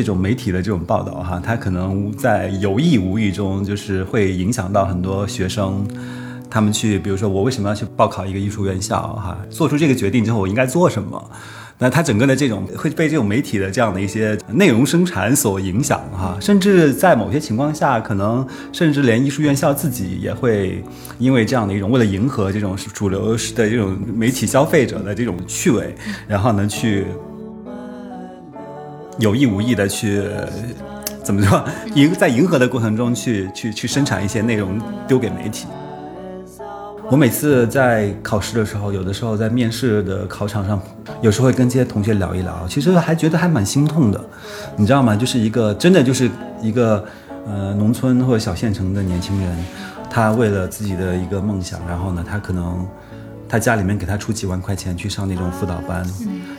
这种媒体的这种报道哈，它可能在有意无意中就是会影响到很多学生，他们去，比如说我为什么要去报考一个艺术院校哈，做出这个决定之后我应该做什么。那它整个的这种会被这种媒体的这样的一些内容生产所影响哈，甚至在某些情况下，可能甚至连艺术院校自己也会因为这样的一种为了迎合这种主流的这种媒体消费者的这种趣味，然后呢去有意无意的去怎么说迎在迎合的过程中去去去生产一些内容丢给媒体。我每次在考试的时候，有的时候在面试的考场上，有时候会跟这些同学聊一聊，其实还觉得还蛮心痛的，你知道吗？就是一个真的就是一个呃农村或者小县城的年轻人，他为了自己的一个梦想，然后呢，他可能他家里面给他出几万块钱去上那种辅导班，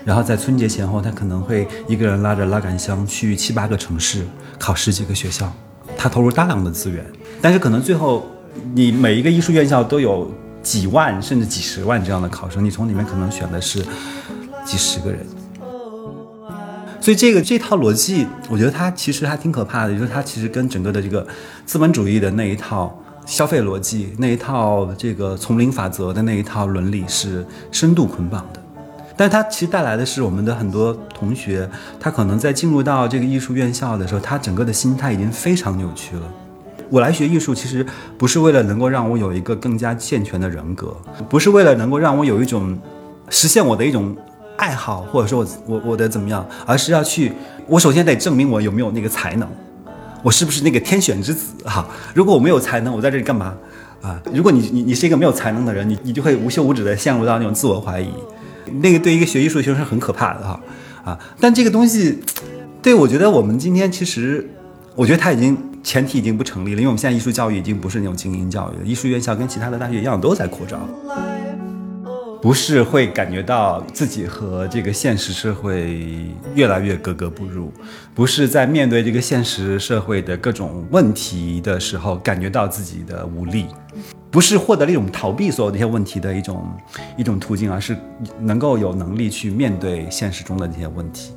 然后在春节前后，他可能会一个人拉着拉杆箱去七八个城市考十几个学校，他投入大量的资源，但是可能最后你每一个艺术院校都有。几万甚至几十万这样的考生，你从里面可能选的是几十个人，所以这个这套逻辑，我觉得它其实还挺可怕的，就是它其实跟整个的这个资本主义的那一套消费逻辑、那一套这个丛林法则的那一套伦理是深度捆绑的。但它其实带来的是我们的很多同学，他可能在进入到这个艺术院校的时候，他整个的心态已经非常扭曲了。我来学艺术，其实不是为了能够让我有一个更加健全的人格，不是为了能够让我有一种实现我的一种爱好，或者说我我我的怎么样，而是要去，我首先得证明我有没有那个才能，我是不是那个天选之子哈？如果我没有才能，我在这里干嘛啊？如果你你你是一个没有才能的人，你你就会无休无止的陷入到那种自我怀疑，那个对一个学艺术的学生是很可怕的哈啊！但这个东西，对我觉得我们今天其实，我觉得他已经。前提已经不成立了，因为我们现在艺术教育已经不是那种精英教育了。艺术院校跟其他的大学一样，都在扩招，不是会感觉到自己和这个现实社会越来越格格不入，不是在面对这个现实社会的各种问题的时候感觉到自己的无力，不是获得了一种逃避所有那些问题的一种一种途径，而是能够有能力去面对现实中的那些问题。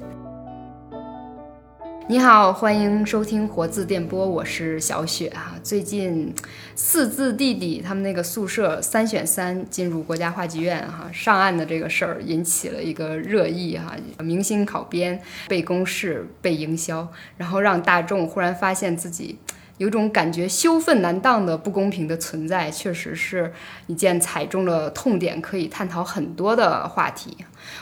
你好，欢迎收听活字电波，我是小雪哈。最近四字弟弟他们那个宿舍三选三进入国家话剧院哈，上岸的这个事儿引起了一个热议哈，明星考编被公示被营销，然后让大众忽然发现自己。有种感觉羞愤难当的不公平的存在，确实是一件踩中了痛点，可以探讨很多的话题。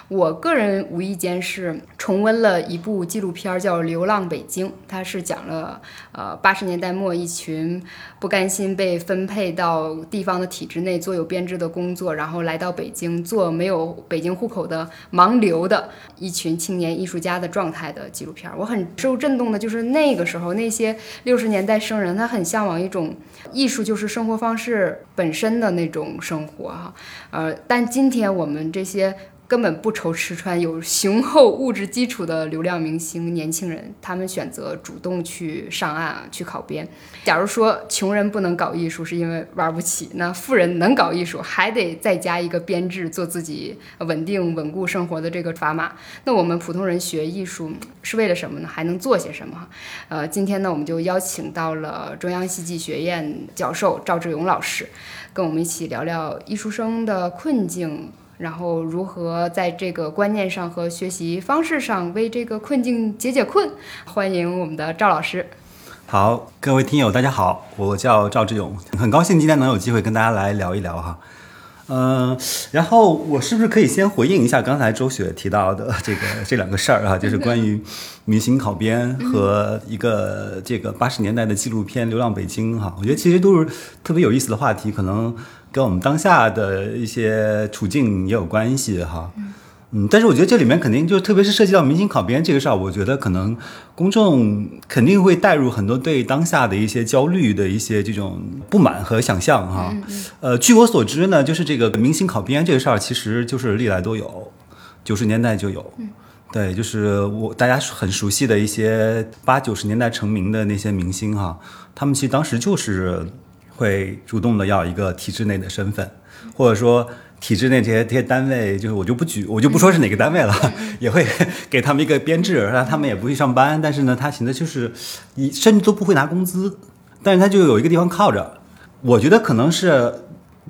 我个人无意间是重温了一部纪录片，叫《流浪北京》，它是讲了呃八十年代末一群不甘心被分配到地方的体制内做有编制的工作，然后来到北京做没有北京户口的盲流的一群青年艺术家的状态的纪录片。我很受震动的，就是那个时候那些六十年代生人，他很向往一种艺术就是生活方式本身的那种生活哈，呃，但今天我们这些。根本不愁吃穿，有雄厚物质基础的流量明星、年轻人，他们选择主动去上岸去考编。假如说穷人不能搞艺术是因为玩不起，那富人能搞艺术还得再加一个编制，做自己稳定稳固生活的这个砝码。那我们普通人学艺术是为了什么呢？还能做些什么？呃，今天呢，我们就邀请到了中央戏剧学院教授赵志勇老师，跟我们一起聊聊艺术生的困境。然后如何在这个观念上和学习方式上为这个困境解解困？欢迎我们的赵老师。好，各位听友，大家好，我叫赵志勇，很高兴今天能有机会跟大家来聊一聊哈。嗯，然后我是不是可以先回应一下刚才周雪提到的这个这两个事儿啊？就是关于明星考编和一个这个八十年代的纪录片《流浪北京》哈。我觉得其实都是特别有意思的话题，可能。跟我们当下的一些处境也有关系哈，嗯，但是我觉得这里面肯定就特别是涉及到明星考编这个事儿，我觉得可能公众肯定会带入很多对当下的一些焦虑的一些这种不满和想象哈。呃，据我所知呢，就是这个明星考编这个事儿，其实就是历来都有，九十年代就有，对，就是我大家很熟悉的一些八九十年代成名的那些明星哈，他们其实当时就是。会主动的要一个体制内的身份，或者说体制内这些这些单位，就是我就不举，我就不说是哪个单位了，也会给他们一个编制，让他们也不去上班，但是呢，他寻思就是你甚至都不会拿工资，但是他就有一个地方靠着。我觉得可能是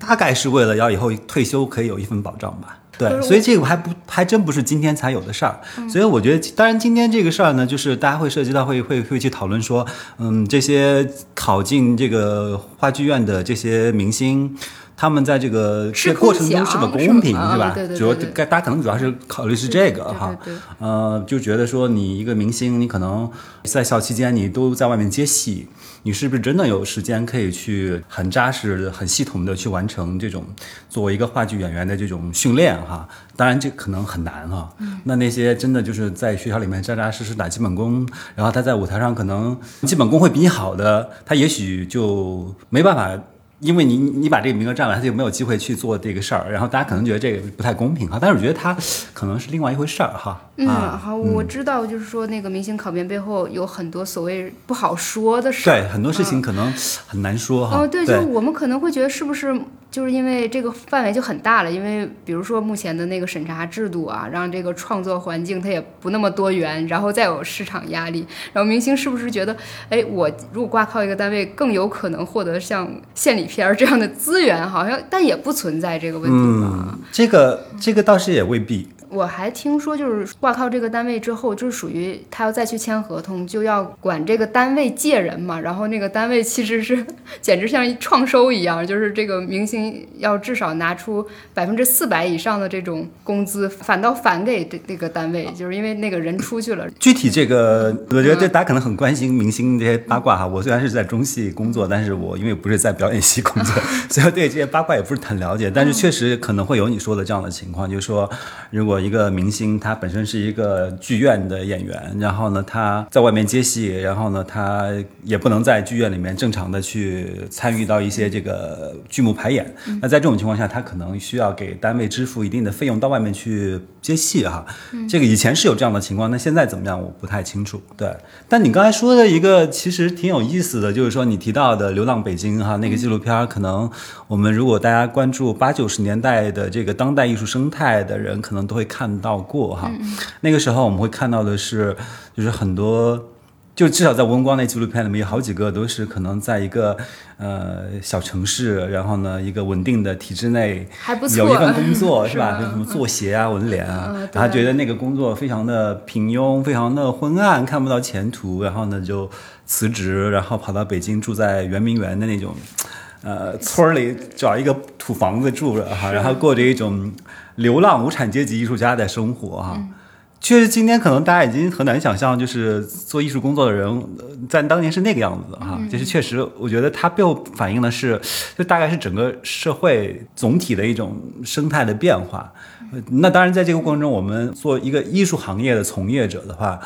大概是为了要以后退休可以有一份保障吧。对，所以这个还不还真不是今天才有的事儿。所以我觉得，当然今天这个事儿呢，就是大家会涉及到会会会去讨论说，嗯，这些考进这个话剧院的这些明星。他们在这个这过程中是否公平，是吧？主要大家可能主要是考虑是这个哈，呃，就觉得说你一个明星，你可能在校期间你都在外面接戏，你是不是真的有时间可以去很扎实、很系统的去完成这种作为一个话剧演员的这种训练哈？当然这可能很难哈。那那些真的就是在学校里面扎扎实实打基本功，然后他在舞台上可能基本功会比你好的，他也许就没办法。因为你你把这个名额占了，他就没有机会去做这个事儿，然后大家可能觉得这个不太公平哈，但是我觉得他可能是另外一回事儿哈。嗯，好，我知道，就是说那个明星考编背后有很多所谓不好说的事儿，对，很多事情可能很难说哈。哦，对，就我们可能会觉得是不是？就是因为这个范围就很大了，因为比如说目前的那个审查制度啊，让这个创作环境它也不那么多元，然后再有市场压力，然后明星是不是觉得，哎，我如果挂靠一个单位，更有可能获得像献礼片这样的资源？好像但也不存在这个问题吧？这个这个倒是也未必。我还听说，就是挂靠这个单位之后，就是属于他要再去签合同，就要管这个单位借人嘛。然后那个单位其实是 简直像创收一样，就是这个明星要至少拿出百分之四百以上的这种工资，反倒返给这这个单位，就是因为那个人出去了。具体这个，我觉得这大家可能很关心明星这些八卦哈。我虽然是在中戏工作，但是我因为不是在表演系工作，所以对这些八卦也不是很了解。但是确实可能会有你说的这样的情况，就是说如果。一个明星，他本身是一个剧院的演员，然后呢，他在外面接戏，然后呢，他也不能在剧院里面正常的去参与到一些这个剧目排演。那在这种情况下，他可能需要给单位支付一定的费用到外面去接戏哈。这个以前是有这样的情况，那现在怎么样，我不太清楚。对，但你刚才说的一个其实挺有意思的，就是说你提到的《流浪北京》哈，那个纪录片，可能我们如果大家关注八九十年代的这个当代艺术生态的人，可能都会。看到过哈，那个时候我们会看到的是，就是很多，就至少在吴文光那纪录片里面有好几个都是可能在一个呃小城市，然后呢一个稳定的体制内，还不错，有一份工作 是吧？就什么做鞋啊、文联啊，然后觉得那个工作非常的平庸，非常的昏暗，看不到前途，然后呢就辞职，然后跑到北京住在圆明园的那种呃村里，找一个土房子住着哈，然后过着一种。流浪无产阶级艺术家的生活哈，确实今天可能大家已经很难想象，就是做艺术工作的人在当年是那个样子哈。就是确实，我觉得它背后反映的是，就大概是整个社会总体的一种生态的变化。那当然，在这个过程中，我们做一个艺术行业的从业者的话。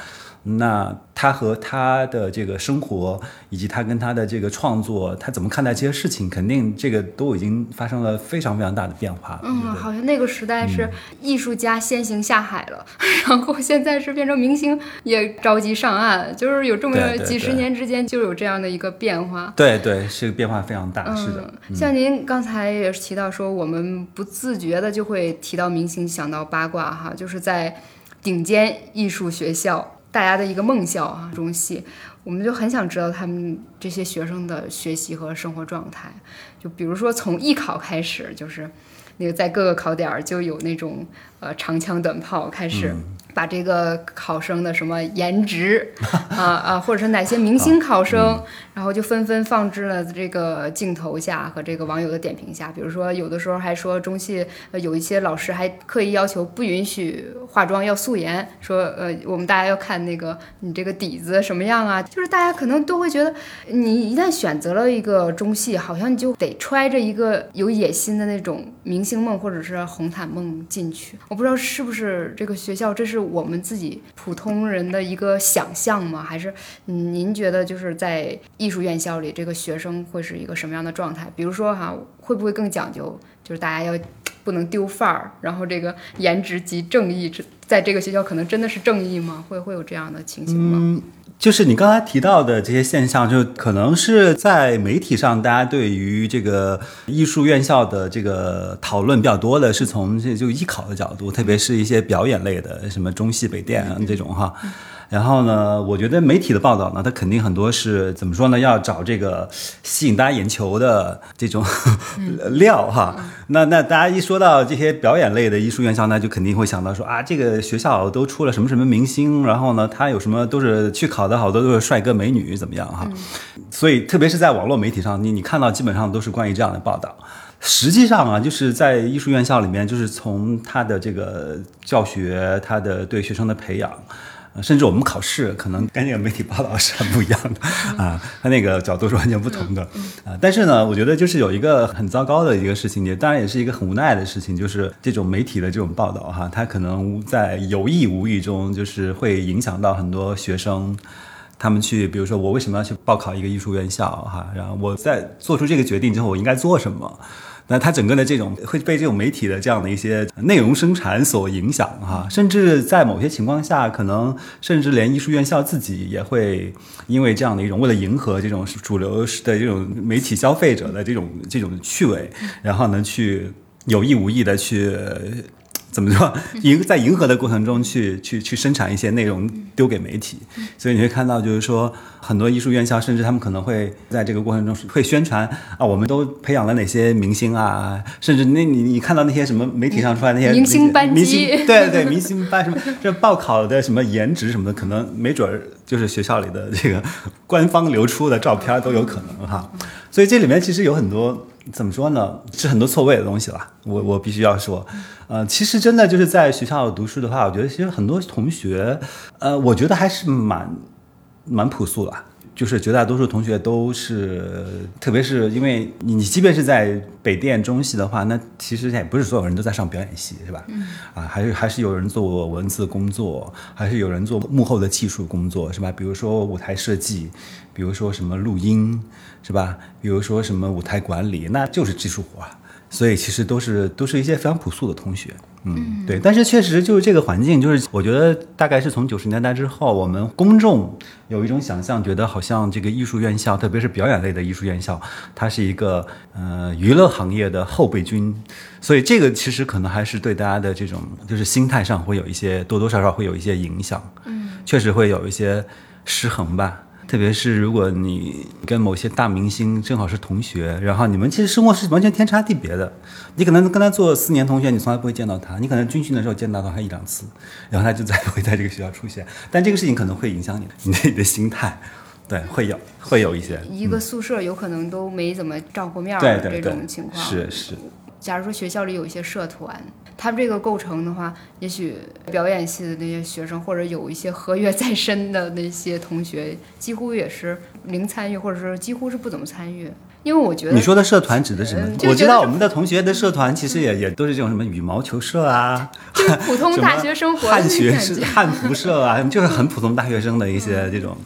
那他和他的这个生活，以及他跟他的这个创作，他怎么看待这些事情，肯定这个都已经发生了非常非常大的变化。嗯，好像那个时代是艺术家先行下海了，然后现在是变成明星也着急上岸，就是有这么几十年之间就有这样的一个变化。对对，是变化非常大，是的。像您刚才也是提到说，我们不自觉的就会提到明星，想到八卦哈，就是在顶尖艺术学校。大家的一个梦校啊，中戏，我们就很想知道他们这些学生的学习和生活状态。就比如说从艺考开始，就是那个在各个考点就有那种呃长枪短炮开始。把这个考生的什么颜值啊啊，或者是哪些明星考生，然后就纷纷放置了这个镜头下和这个网友的点评下。比如说，有的时候还说中戏有一些老师还刻意要求不允许化妆，要素颜，说呃我们大家要看那个你这个底子什么样啊。就是大家可能都会觉得，你一旦选择了一个中戏，好像你就得揣着一个有野心的那种明星梦或者是红毯梦进去。我不知道是不是这个学校，这是。我们自己普通人的一个想象吗？还是您觉得就是在艺术院校里，这个学生会是一个什么样的状态？比如说哈，会不会更讲究，就是大家要不能丢范儿，然后这个颜值即正义这在这个学校可能真的是正义吗？会会有这样的情形吗？嗯，就是你刚才提到的这些现象，就可能是在媒体上，大家对于这个艺术院校的这个讨论比较多的，是从这就艺考的角度，特别是一些表演类的，什么中戏、北电啊这种哈。然后呢，我觉得媒体的报道呢，它肯定很多是怎么说呢？要找这个吸引大家眼球的这种 料哈。那那大家一说到这些表演类的艺术院校，那就肯定会想到说啊，这个学校都出了什么什么明星，然后呢，他有什么都是去考的好多都是帅哥美女怎么样哈。所以特别是在网络媒体上，你你看到基本上都是关于这样的报道。实际上啊，就是在艺术院校里面，就是从他的这个教学，他的对学生的培养。甚至我们考试可能跟那个媒体报道是很不一样的 啊，它那个角度是完全不同的啊。但是呢，我觉得就是有一个很糟糕的一个事情，也当然也是一个很无奈的事情，就是这种媒体的这种报道哈，它可能在有意无意中就是会影响到很多学生，他们去，比如说我为什么要去报考一个艺术院校哈，然后我在做出这个决定之后，我应该做什么。那它整个的这种会被这种媒体的这样的一些内容生产所影响哈，甚至在某些情况下，可能甚至连艺术院校自己也会因为这样的一种为了迎合这种主流的这种媒体消费者的这种这种趣味，然后呢去有意无意的去。怎么说？迎在迎合的过程中去去去生产一些内容丢给媒体，所以你会看到，就是说很多艺术院校，甚至他们可能会在这个过程中会宣传啊，我们都培养了哪些明星啊，甚至那你你看到那些什么媒体上出来那些明星班级，对对，明星班什么这报考的什么颜值什么的，可能没准儿就是学校里的这个官方流出的照片都有可能哈。所以这里面其实有很多怎么说呢？是很多错位的东西了。我我必须要说，呃，其实真的就是在学校读书的话，我觉得其实很多同学，呃，我觉得还是蛮蛮朴素的。就是绝大多数同学都是，特别是因为你你即便是在北电中戏的话，那其实也不是所有人都在上表演系，是吧？嗯。啊，还是还是有人做文字工作，还是有人做幕后的技术工作，是吧？比如说舞台设计，比如说什么录音，是吧？比如说什么舞台管理，那就是技术活。所以其实都是都是一些非常朴素的同学，嗯，对。但是确实就是这个环境，就是我觉得大概是从九十年代之后，我们公众有一种想象，觉得好像这个艺术院校，特别是表演类的艺术院校，它是一个呃娱乐行业的后备军。所以这个其实可能还是对大家的这种就是心态上会有一些多多少少会有一些影响，嗯，确实会有一些失衡吧。特别是如果你跟某些大明星正好是同学，然后你们其实生活是完全天差地别的。你可能跟他做四年同学，你从来不会见到他；你可能军训的时候见到他一两次，然后他就再不会在这个学校出现。但这个事情可能会影响你你的心态，对，会有会有一些。一个宿舍有可能都没怎么照过面的这种情况，是是。假如说学校里有一些社团。他们这个构成的话，也许表演系的那些学生，或者有一些合约在身的那些同学，几乎也是零参与，或者是几乎是不怎么参与。因为我觉得你说的社团指的是什么？我知道我们的同学的社团其实也也都是这种什么羽毛球社啊，普通大学生活汉学社、汉服社啊，就是很普通大学生的一些这种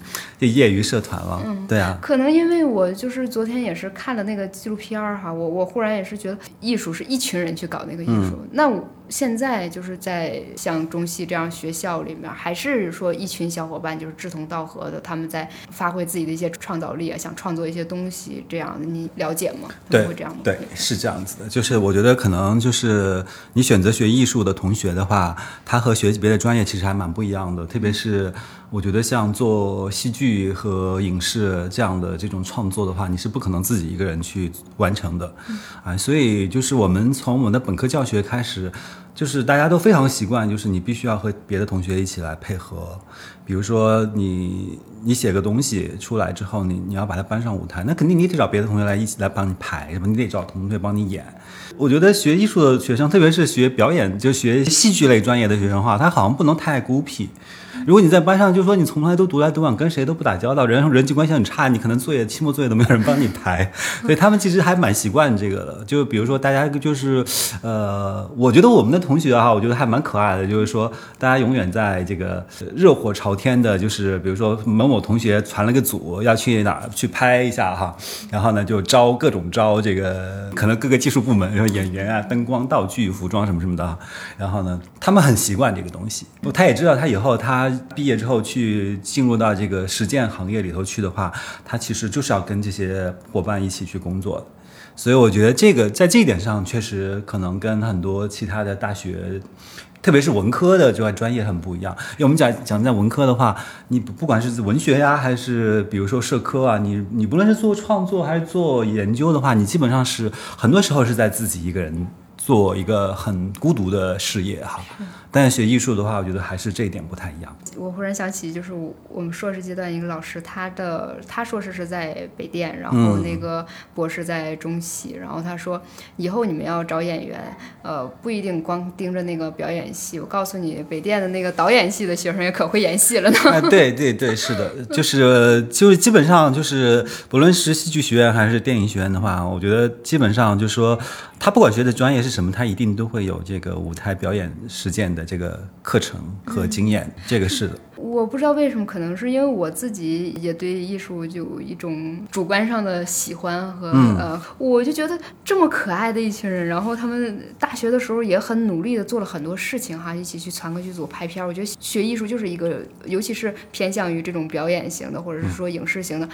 就业余社团了。对啊，可能因为我就是昨天也是看了那个纪录片儿哈，我我忽然也是觉得艺术是一群人去搞那个艺术，那我。现在就是在像中戏这样学校里面，还是说一群小伙伴就是志同道合的，他们在发挥自己的一些创造力啊，想创作一些东西，这样你了解吗？对，会这样吗？对，是这样子的。就是我觉得可能就是你选择学艺术的同学的话，他和学别的专业其实还蛮不一样的，特别是。我觉得像做戏剧和影视这样的这种创作的话，你是不可能自己一个人去完成的，啊，所以就是我们从我们的本科教学开始，就是大家都非常习惯，就是你必须要和别的同学一起来配合，比如说你你写个东西出来之后，你你要把它搬上舞台，那肯定你得找别的同学来一起来帮你排，是吧？你得找同学帮你演。我觉得学艺术的学生，特别是学表演就学戏剧类专业的学生的话，他好像不能太孤僻。如果你在班上，就说你从来都独来独往，跟谁都不打交道，人人际关系很差，你可能作业期末作业都没有人帮你排，所以他们其实还蛮习惯这个的。就比如说大家就是，呃，我觉得我们的同学哈，我觉得还蛮可爱的，就是说大家永远在这个热火朝天的，就是比如说某某同学传了个组要去哪儿去拍一下哈，然后呢就招各种招这个可能各个技术部门，演员啊、灯光、道具、服装什么什么的，然后呢他们很习惯这个东西，他也知道他以后他毕业之后去进入到这个实践行业里头去的话，他其实就是要跟这些伙伴一起去工作的。所以我觉得这个在这一点上确实可能跟很多其他的大学，特别是文科的这块专业很不一样。因为我们讲讲在文科的话，你不不管是文学呀，还是比如说社科啊，你你不论是做创作还是做研究的话，你基本上是很多时候是在自己一个人做一个很孤独的事业哈。但是学艺术的话，我觉得还是这一点不太一样。我忽然想起，就是我我们硕士阶段一个老师，他的他硕士是在北电，然后那个博士在中戏，然后他说以后你们要找演员，呃，不一定光盯着那个表演系，我告诉你，北电的那个导演系的学生也可会演戏了呢。哎，对对对，是的，就是就是基本上就是，不论是戏剧学院还是电影学院的话，我觉得基本上就是说，他不管学的专业是什么，他一定都会有这个舞台表演实践的这个课程和经验，这个是的。我不知道为什么，可能是因为我自己也对艺术就有一种主观上的喜欢和、呃，我就觉得这么可爱的一群人，然后他们大学的时候也很努力的做了很多事情哈，一起去传个剧组拍片儿。我觉得学艺术就是一个，尤其是偏向于这种表演型的，或者是说影视型的，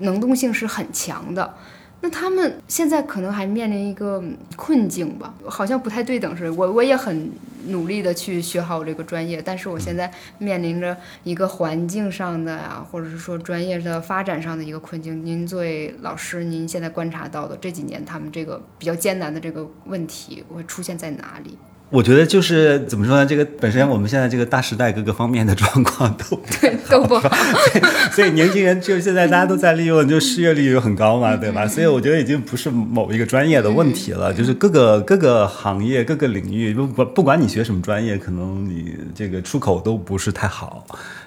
能动性是很强的。那他们现在可能还面临一个困境吧，好像不太对等似的。我我也很努力的去学好这个专业，但是我现在面临着一个环境上的呀，或者是说专业的发展上的一个困境。您作为老师，您现在观察到的这几年他们这个比较艰难的这个问题会出现在哪里？我觉得就是怎么说呢？这个本身我们现在这个大时代各个方面的 状况都对都不好，所以年轻人就现在大家都在利用，就失业率又很高嘛，对吧？所以我觉得已经不是某一个专业的问题了，就是各个各个行业、各个领域，不不不管你学什么专业，可能你这个出口都不是太好，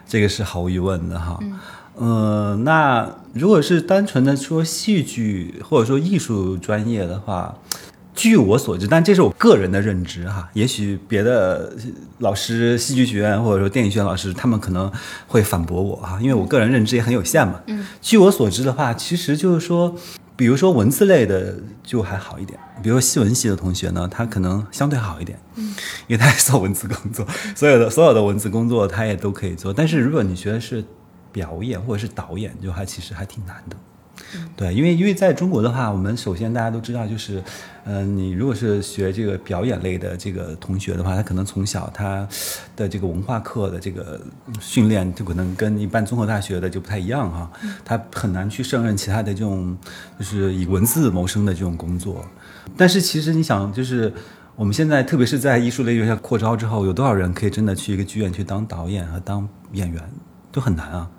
这个是毫无疑问的哈。嗯、呃，那如果是单纯的说戏剧或者说艺术专业的话，据我所知，但这是我个人的认知哈，也许别的老师、戏剧学院或者说电影学院老师，他们可能会反驳我哈，因为我个人认知也很有限嘛。嗯，据我所知的话，其实就是说，比如说文字类的就还好一点，比如说戏文系的同学呢，他可能相对好一点，嗯，因为他是做文字工作，所有的所有的文字工作他也都可以做。但是如果你学的是表演或者是导演，就还其实还挺难的。对，因为因为在中国的话，我们首先大家都知道，就是，嗯、呃，你如果是学这个表演类的这个同学的话，他可能从小他的这个文化课的这个训练，就可能跟一般综合大学的就不太一样哈，他很难去胜任其他的这种就是以文字谋生的这种工作。但是其实你想，就是我们现在特别是在艺术类院校扩招之后，有多少人可以真的去一个剧院去当导演和当演员，都很难啊，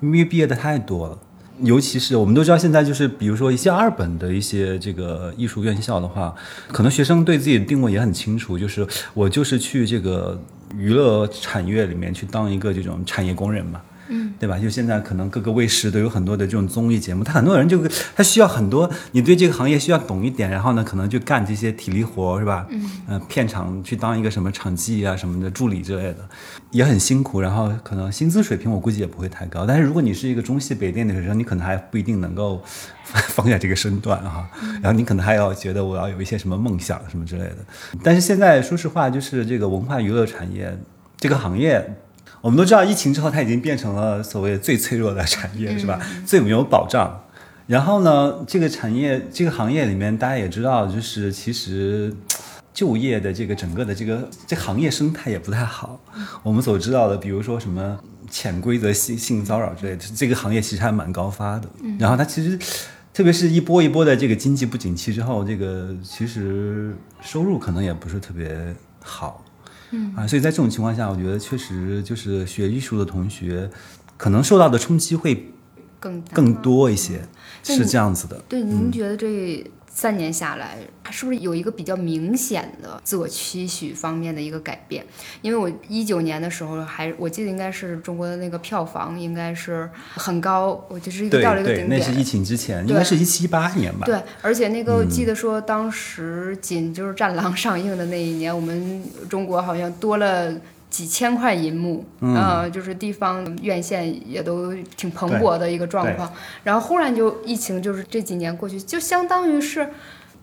因为毕业的太多了。尤其是我们都知道，现在就是比如说一些二本的一些这个艺术院校的话，可能学生对自己的定位也很清楚，就是我就是去这个娱乐产业里面去当一个这种产业工人嘛。嗯，对吧？就现在可能各个卫视都有很多的这种综艺节目，他很多人就他需要很多，你对这个行业需要懂一点，然后呢，可能就干这些体力活，是吧？嗯，呃，片场去当一个什么场记啊什么的助理之类的，也很辛苦，然后可能薪资水平我估计也不会太高。但是如果你是一个中戏北电的学生，你可能还不一定能够 放下这个身段哈，然后你可能还要觉得我要有一些什么梦想什么之类的。但是现在说实话，就是这个文化娱乐产业这个行业。我们都知道，疫情之后它已经变成了所谓最脆弱的产业，是吧？最没有保障。然后呢，这个产业、这个行业里面，大家也知道，就是其实就业的这个整个的这个这行业生态也不太好。我们所知道的，比如说什么潜规则性性骚扰之类的，这个行业其实还蛮高发的。然后它其实，特别是一波一波的这个经济不景气之后，这个其实收入可能也不是特别好。嗯。啊，所以在这种情况下，我觉得确实就是学艺术的同学，可能受到的冲击会更更多一些，是这样子的。对，您觉得这三年下来，是不是有一个比较明显的自我期许方面的一个改变？因为我一九年的时候还我记得应该是中国的那个票房应该是很高，我就是一个到了一个对，顶点。那是疫情之前，应该是一七一八年吧。对，而且那个我记得说，当时仅就是《战狼》上映的那一年，我们中国好像多了几千块银幕，嗯呃，就是地方院线也都挺蓬勃的一个状况。然后忽然就疫情，就是这几年过去，就相当于是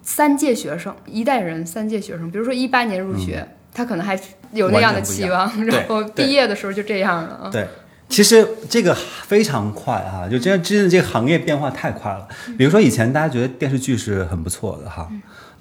三届学生，一代人三届学生。比如说一八年入学，他可能还有那样的期望，然后毕业的时候就这样了啊。对，其实这个非常快哈、就真的真的这个行业变化太快了。比如说以前大家觉得电视剧是很不错的哈，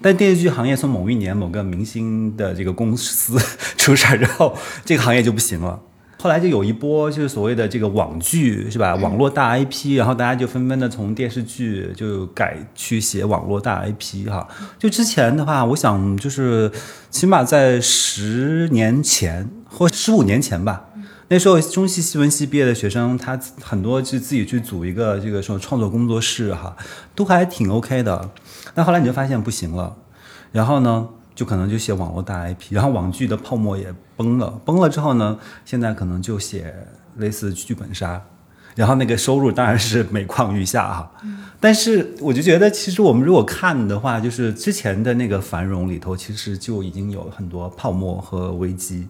但电视剧行业从某一年某个明星的这个公司出事儿之后，这个行业就不行了。后来就有一波就是所谓的这个网剧是吧？网络大 IP，然后大家就纷纷的从电视剧就改去写网络大 IP 哈。就之前的话，我想就是起码在十年前或十五年前吧，那时候中戏戏文系毕业的学生，他很多就自己去组一个这个什么创作工作室哈，都还挺 OK 的。但后来你就发现不行了，然后呢，就可能就写网络大 IP，然后网剧的泡沫也崩了，崩了之后呢，现在可能就写类似剧本杀，然后那个收入当然是每况愈下哈。但是我就觉得，其实我们如果看的话，就是之前的那个繁荣里头，其实就已经有很多泡沫和危机。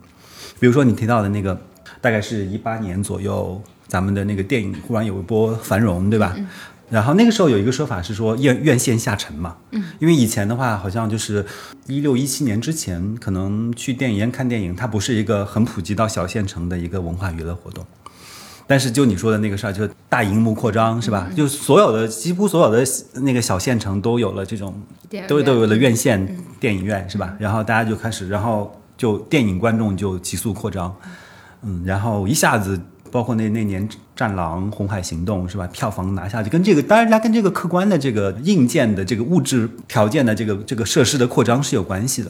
比如说你提到的那个，大概是一八年左右，咱们的那个电影忽然有一波繁荣，对吧？然后那个时候有一个说法是说院院线下沉嘛，嗯，因为以前的话好像就是一六一七年之前，可能去电影院看电影，它不是一个很普及到小县城的一个文化娱乐活动。但是就你说的那个事儿，就是大荧幕扩张是吧？就所有的几乎所有的那个小县城都有了这种都都有了院线电影院是吧？然后大家就开始，然后就电影观众就急速扩张，嗯，然后一下子，包括那那年《战狼》《红海行动》是吧？票房拿下去，跟这个当然它跟这个客观的这个硬件的这个物质条件的这个这个设施的扩张是有关系的。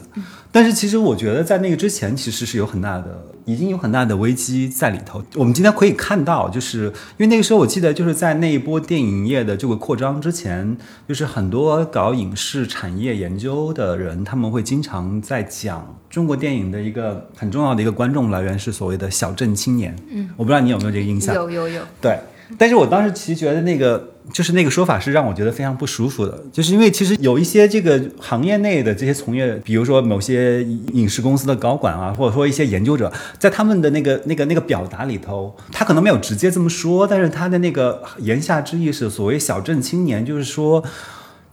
但是其实我觉得在那个之前，其实是有很大的，已经有很大的危机在里头。我们今天可以看到，就是因为那个时候我记得就是在那一波电影业的这个扩张之前，就是很多搞影视产业研究的人，他们会经常在讲中国电影的一个很重要的一个观众来源是所谓的小镇青年。嗯，我不知道你有没有这个印象？有有，对，但是我当时其实觉得那个就是那个说法是让我觉得非常不舒服的，就是因为其实有一些这个行业内的这些从业，比如说某些影视公司的高管啊，或者说一些研究者，在他们的那个那个那个表达里头，他可能没有直接这么说，但是他的那个言下之意是所谓小镇青年，就是说。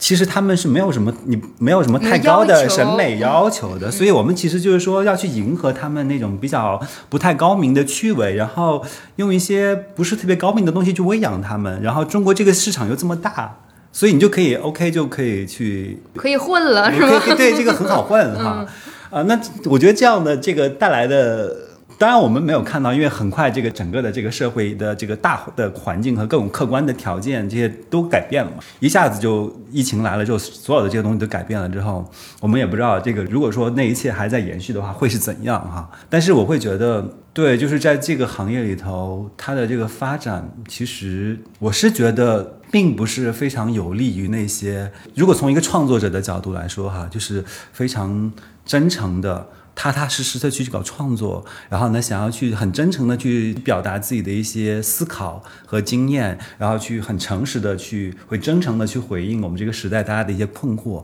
其实他们是没有什么，你没有什么太高的审美要求的，所以我们其实就是说要去迎合他们那种比较不太高明的趣味，然后用一些不是特别高明的东西去喂养他们。然后中国这个市场又这么大，所以你就可以 OK 就可以去可以混了是吧？对这个很好混哈。啊，那我觉得这样的这个带来的。当然，我们没有看到，因为很快这个整个的这个社会的这个大的环境和各种客观的条件，这些都改变了嘛。一下子就疫情来了之后，所有的这些东西都改变了之后，我们也不知道这个如果说那一切还在延续的话，会是怎样哈。但是我会觉得，对，就是在这个行业里头，它的这个发展，其实我是觉得。并不是非常有利于那些，如果从一个创作者的角度来说，哈，就是非常真诚的、踏踏实实的去搞创作，然后呢，想要去很真诚的去表达自己的一些思考和经验，然后去很诚实的去、会真诚的去回应我们这个时代大家的一些困惑。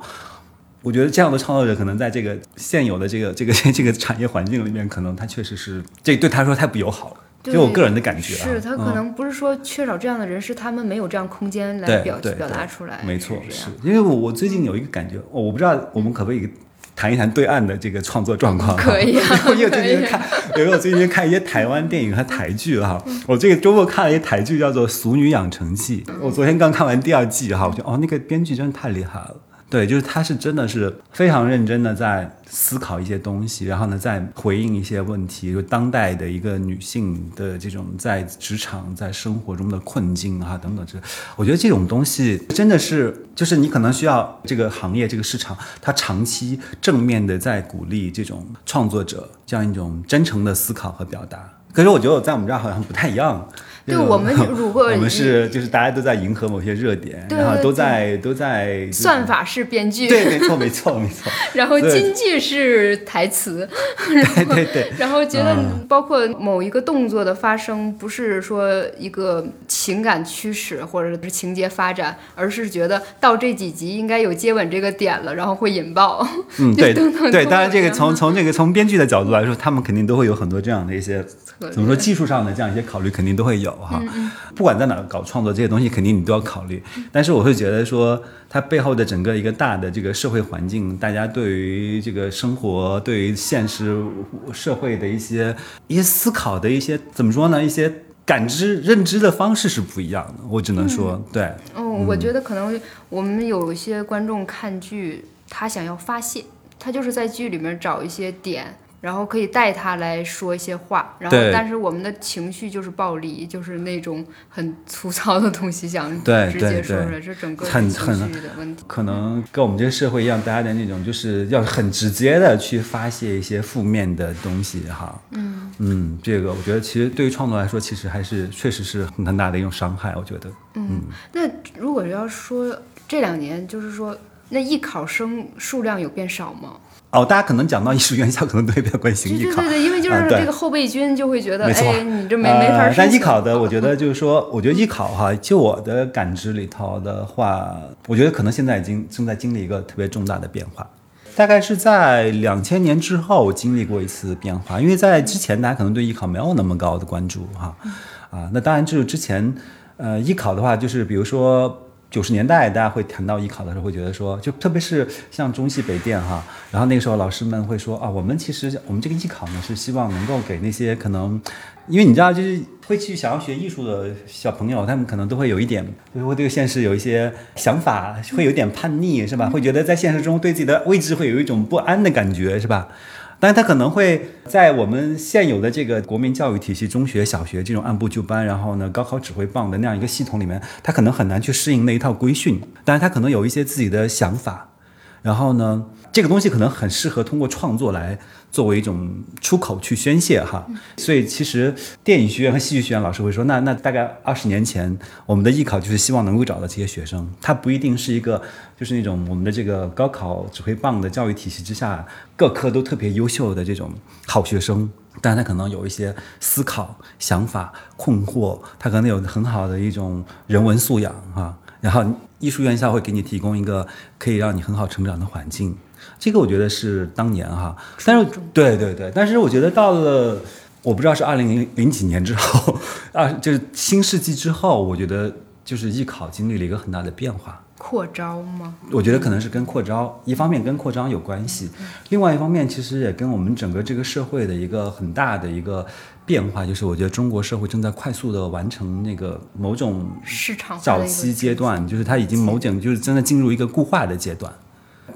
我觉得这样的创作者可能在这个现有的这个 这个这个产业环境里面，可能他确实是这对他说太不友好了。对就我个人的感觉、啊，是他可能不是说缺少这样的人，是他们没有这样空间来表对表达出来。没错，是是因为我我最近有一个感觉，我我不知道我们可不可以谈一谈对岸的这个创作状况。可以啊 因为我最近看，因为我最近看一些台湾电影和台剧哈。我这个周末看了一台剧叫做《俗女养成记》，我昨天刚看完第二季哈，我觉得哦，那个编剧真的太厉害了。对，就是他是真的是非常认真的在思考一些东西，然后呢，在回应一些问题，就当代的一个女性的这种在职场、在生活中的困境啊等等这，我觉得这种东西真的是，就是你可能需要这个行业、这个市场，它长期正面的在鼓励这种创作者这样一种真诚的思考和表达。可是我觉得我在我们这儿好像不太一样。对我们如果 我们是就是大家都在迎合某些热点，对然后都在都在就是算法是编剧，对，没错没错没错，然后对京剧是台词，对对对。然后觉得嗯包括某一个动作的发生，不是说一个情感驱使或者是情节发展，而是觉得到这几集应该有接吻这个点了，然后会引爆。嗯，对对，当然这个从从这个从编剧的角度来说，他们肯定都会有很多这样的一些怎么说技术上的这样一些考虑，肯定都会有哈。不管在哪搞创作，这些东西肯定你都要考虑。但是我会觉得说，它背后的整个一个大的这个社会环境，大家对于这个生活、对于现实社会的一些一些思考的一些怎么说呢？一些感知、认知的方式是不一样的。我只能说，对，嗯，我觉得可能我们有一些观众看剧，他想要发泄，他就是在剧里面找一些点。然后可以带他来说一些话，然后对但是我们的情绪就是暴力，就是那种很粗糙的东西，想对直接说出来，这整个很是情很绪的问题。可能跟我们这个社会一样，大家的那种就是要很直接的去发泄一些负面的东西哈。嗯嗯，这个我觉得其实对于创作来说，其实还是确实是很大的一种伤害。我觉得，嗯那如果要说这两年，就是说那艺考生数量有变少吗？哦，大家可能讲到艺术院校，可能都会比较关心艺考。对对对对，因为就是这个后备军就会觉得，哎，你这没没法呃。但艺考的，我觉得就是说，我觉得艺考哈，就我的感知里头的话，我觉得可能现在已经正在经历一个特别重大的变化。大概是在两千年之后经历过一次变化，因为在之前大家可能对艺考没有那么高的关注哈，啊，那当然就是之前，呃，艺考的话，就是比如说九十年代大家会谈到艺考的时候，会觉得说，就特别是像中戏北电哈，然后那个时候老师们会说啊，我们其实我们这个艺考呢是希望能够给那些可能，因为你知道就是会去想要学艺术的小朋友，他们可能都会有一点，就是会对现实有一些想法，会有点叛逆是吧？会觉得在现实中对自己的位置会有一种不安的感觉是吧？但是他可能会在我们现有的这个国民教育体系，中学、小学这种按部就班，然后呢高考指挥棒的那样一个系统里面，他可能很难去适应那一套规训。但是他可能有一些自己的想法，然后呢，这个东西可能很适合通过创作来作为一种出口去宣泄哈。所以其实电影学院和戏剧学院老师会说，那那大概二十年前，我们的艺考就是希望能够找到这些学生，他不一定是一个就是那种我们的这个高考指挥棒的教育体系之下各科都特别优秀的这种好学生。但是他可能有一些思考、想法、困惑，他可能有很好的一种人文素养哈、然后艺术院校会给你提供一个可以让你很好成长的环境，这个我觉得是当年哈，但是对对对，但是我觉得到了我不知道是二零零零几年之后，啊，就是新世纪之后，我觉得就是艺考经历了一个很大的变化。扩招吗？我觉得可能是跟扩招，一方面跟扩张有关系，另外一方面其实也跟我们整个这个社会的一个很大的一个变化，就是我觉得中国社会正在快速的完成那个某种市场早期阶段，就是它已经某种就是真的进入一个固化的阶段，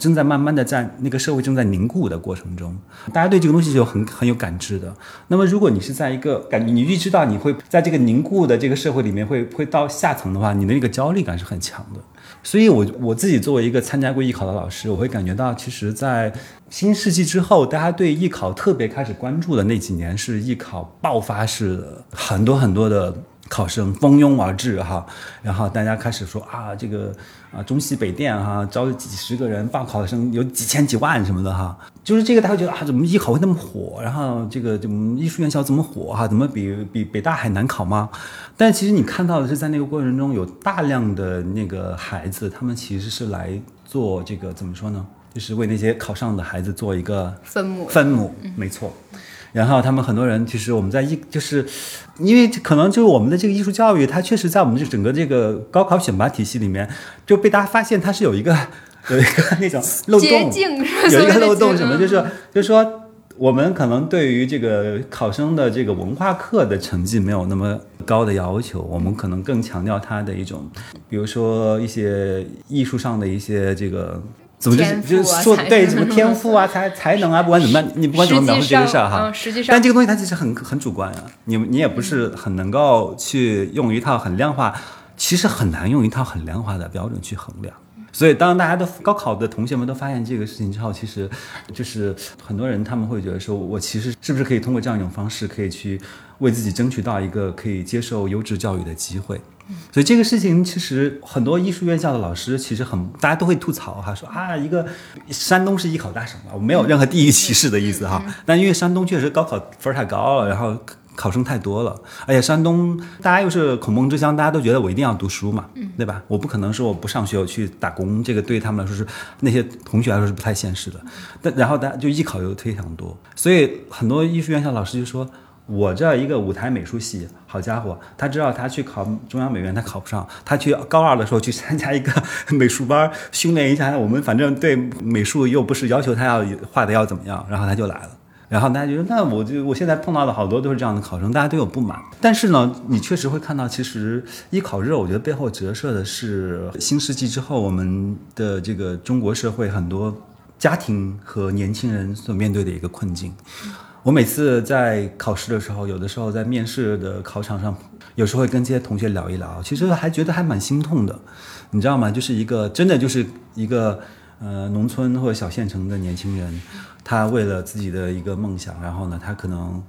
正在慢慢的在那个社会正在凝固的过程中，大家对这个东西就很很有感知的。那么如果你是在一个感你预知到你会在这个凝固的这个社会里面会会到下层的话，你的那个焦虑感是很强的。所以我我自己作为一个参加过艺考的老师，我会感觉到，其实，在新世纪之后，大家对艺考特别开始关注的那几年，是艺考爆发式的，很多很多的考生蜂拥而至哈，然后大家开始说啊，这个啊中西北电哈招了几十个人，报考生有几千几万什么的哈，就是这个大家会觉得啊，怎么艺考会那么火？然后这个怎么艺术院校怎么火哈？怎么比比北大还难考吗？但其实你看到的是，在那个过程中有大量的那个孩子，他们其实是来做这个怎么说呢？就是为那些考上的孩子做一个分母分母，没错。然后他们很多人，其实我们在艺，就是因为可能就是我们的这个艺术教育，它确实在我们这整个这个高考选拔体系里面，就被大家发现它是有一个 有一个那种漏洞，有一个漏洞什么，就是就是说，我们可能对于这个考生的这个文化课的成绩没有那么高的要求，我们可能更强调他的一种，比如说一些艺术上的一些这个。怎么就是就是说对什么天赋啊才才能啊，不管怎么办，你不管怎么描述这个事儿哈，嗯实际上但这个东西它其实很很主观啊，你你也不是很能够去用一套很量化，其实很难用一套很量化的标准去衡量。所以，当大家都高考的同学们都发现这个事情之后，其实就是很多人他们会觉得说，我其实是不是可以通过这样一种方式，可以去为自己争取到一个可以接受优质教育的机会。所以这个事情其实很多艺术院校的老师其实很，大家都会吐槽哈，说啊，一个山东是艺考大省嘛，我没有任何地域歧视的意思哈。但因为山东确实高考分儿太高了，然后考生太多了，而且山东大家又是孔孟之乡，大家都觉得我一定要读书嘛，对吧？我不可能说我不上学我去打工，这个对他们来说是那些同学来说是不太现实的。但然后大家就艺考又非常多，所以很多艺术院校老师就说。我这一个舞台美术系，好家伙，他知道他去考中央美院，他考不上。他去高二的时候去参加一个美术班，训练一下。我们反正对美术又不是要求他要画的要怎么样，然后他就来了。然后大家觉得，那我就我现在碰到的好多都是这样的考生，大家都有不满。但是呢，你确实会看到，其实艺考热，我觉得背后折射的是新世纪之后我们的这个中国社会很多家庭和年轻人所面对的一个困境。我每次在考试的时候，有的时候在面试的考场上，有时候会跟这些同学聊一聊，其实还觉得还蛮心痛的，你知道吗？就是一个真的就是一个呃农村或者小县城的年轻人，他为了自己的一个梦想，然后呢，他可能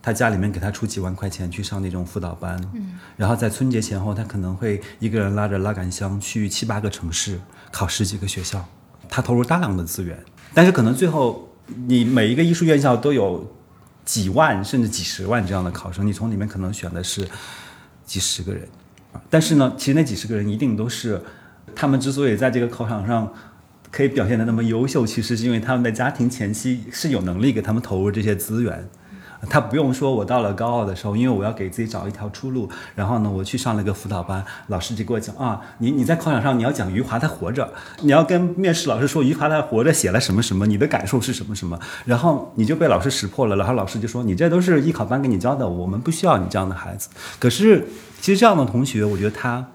他家里面给他出几万块钱去上那种辅导班，嗯，然后在春节前后，他可能会一个人拉着拉杆箱去七八个城市考十几个学校，他投入大量的资源，但是可能最后。你每一个艺术院校都有几万甚至几十万这样的考生，你从里面可能选的是几十个人啊。但是呢，其实那几十个人一定都是他们之所以在这个考场上可以表现的那么优秀，其实是因为他们的家庭前期是有能力给他们投入这些资源。他不用说，我到了高二的时候，因为我要给自己找一条出路，然后呢，我去上了个辅导班，老师就给我讲啊，你你在考场上你要讲余华他活着，你要跟面试老师说余华他活着写了什么什么，你的感受是什么什么，然后你就被老师识破了，然后老师就说你这都是艺考班给你教的，我们不需要你这样的孩子。可是其实这样的同学，我觉得他，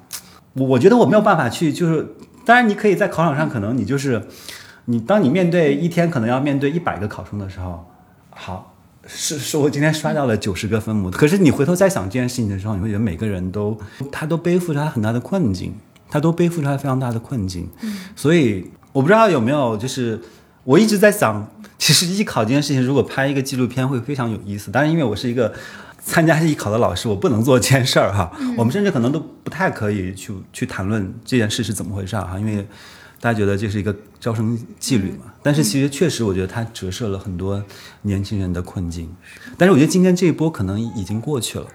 我我觉得我没有办法去，就是当然你可以在考场上，可能你就是你当你面对一天可能要面对一百个考生的时候，好。是是我今天刷到了九十个分母，可是你回头再想这件事情的时候，你会觉得每个人都他都背负着他很大的困境，他都背负着他非常大的困境。嗯，所以我不知道有没有，就是我一直在想，其实艺考这件事情，如果拍一个纪录片会非常有意思。当然，因为我是一个参加艺考的老师，我不能做这件事儿哈。我们甚至可能都不太可以去去谈论这件事是怎么回事哈，因为。大家觉得这是一个招生纪律嘛？但是其实确实，我觉得它折射了很多年轻人的困境。但是我觉得今天这一波可能已经过去了，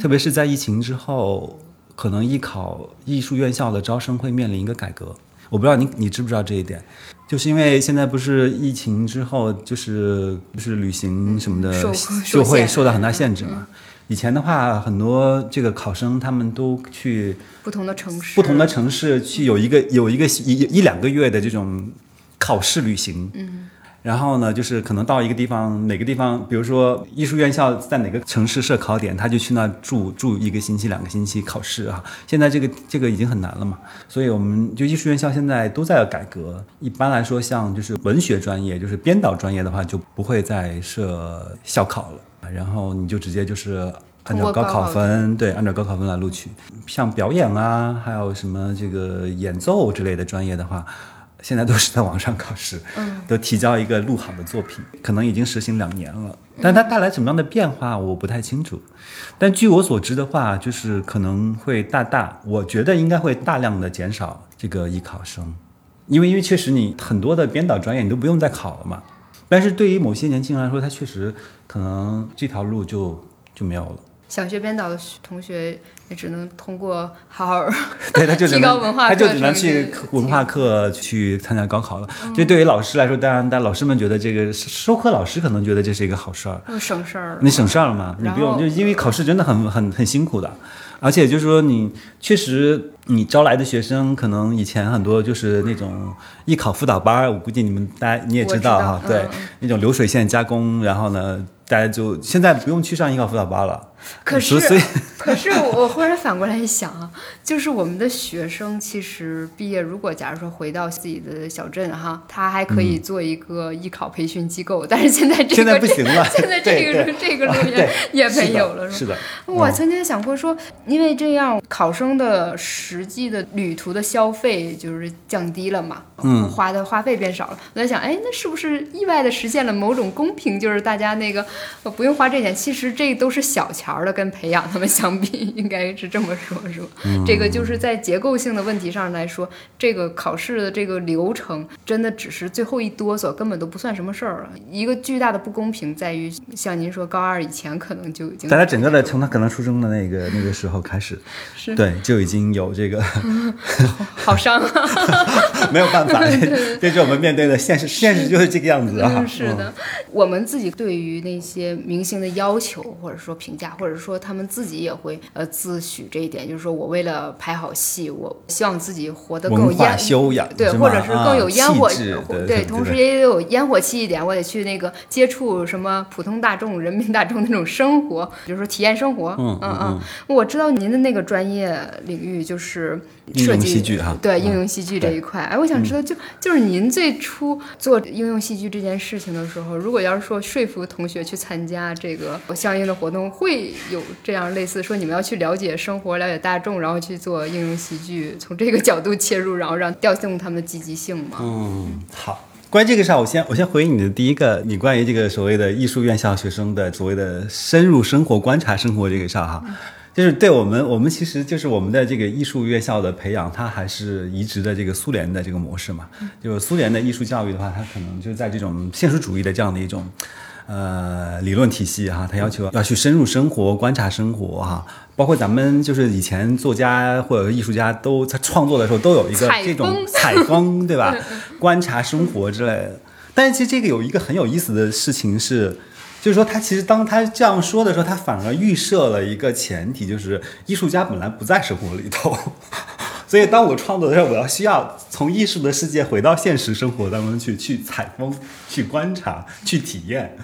特别是在疫情之后，可能艺考艺术院校的招生会面临一个改革。我不知道你你知不知道这一点？就是因为现在不是疫情之后，就是就是旅行什么的就会受到很大限制嘛。以前的话，很多这个考生他们都去不同的城市，不同的城市去有一个有一个一一两个月的这种考试旅行。嗯，然后呢，就是可能到一个地方，哪个地方，比如说艺术院校在哪个城市设考点，他就去那住住一个星期、两个星期考试啊。现在这个这个已经很难了嘛，所以我们就艺术院校现在都在改革。一般来说，像就是文学专业，就是编导专业的话，就不会再设校考了。然后你就直接就是按照高考分，对，按照高考分来录取。像表演啊，还有什么这个演奏之类的专业的话，现在都是在网上考试，嗯，都提交一个录好的作品，可能已经实行两年了。但它带来什么样的变化，我不太清楚。但据我所知的话，就是可能会大大，我觉得应该会大量的减少这个艺考生，因为因为确实你很多的编导专业你都不用再考了嘛。但是对于某些年轻人来说，他确实可能这条路就就没有了。想学编导的同学也只能通过好好 对，他就提高文化，他就只能去文化课去参加高考了。就对于老师来说，当然，但老师们觉得这个授课老师可能觉得这是一个好事儿，省事儿，你省事儿了嘛？你不用，就因为考试真的很很很辛苦的。而且就是说，你确实你招来的学生，可能以前很多就是那种艺考辅导班我估计你们大家你也知道哈，对，那种流水线加工，然后呢，大家就现在不用去上艺考辅导班了，可是，可是我忽然反过来想啊，就是我们的学生其实毕业，如果假如说回到自己的小镇哈，他还可以做一个艺考培训机构，但是现在这个嗯现在不行了现在这个这个路对也也没有了，是的，我曾经想过说，因为这样考生的实际的旅途的消费就是降低了嘛，嗯花的花费变少了。我在想，哎，那是不是意外的实现了某种公平？就是大家那个呃不用花这钱，其实这都是小钱儿的，跟培养他们 相比，应该是这么说，是吧？这个就是在结构性的问题上来说，这个考试的这个流程真的只是最后一哆嗦，根本都不算什么事儿了。一个巨大的不公平在于，像您说高二以前可能就已经大家整个的从他可能出生的那个那个时候开始，是对，就已经有这个好伤啊。没有办法，这这是我们面对的现实，现实就是这个样子啊。嗯，是的，我们自己对于那些明星的要求，或者说评价，或者说他们自己也会呃自诩这一点，就是说我为了拍好戏，我希望自己活得更有文化烟，修养，对，或者是更有啊烟火，气质对对，同时也有烟火气一点，我得去那个接触什么普通大众、人民大众那种生活，比如说体验生活。嗯。嗯嗯。我知道您的那个专业领域就是设计戏剧哈对嗯应用戏剧这一块。哎，我想知道，就就是您最初做应用戏剧这件事情的时候，如果要是说说服同学去参加这个相应的活动，会有这样类似说你们要去了解生活、了解大众，然后去做应用戏剧，从这个角度切入，然后让调动他们的积极性吗？嗯，好。关于这个事儿，我先我先回应你的第一个，你关于这个所谓的艺术院校学生的所谓的深入生活、观察生活这个事儿哈，就是对我们我们其实就是我们的这个艺术院校的培养，它还是移植的这个苏联的这个模式嘛。就是苏联的艺术教育的话，它可能就是在这种现实主义的这样的一种。呃，理论体系哈，它要求要去深入生活、观察生活哈，包括咱们就是以前作家或者艺术家都在创作的时候都有一个这种采风，对吧？观察生活之类的。但是其实这个有一个很有意思的事情是，就是说他其实当他这样说的时候，他反而预设了一个前提，就是艺术家本来不在生活里头。所以，当我创作的时候，我要需要从艺术的世界回到现实生活当中去，去采风、去观察、去体验。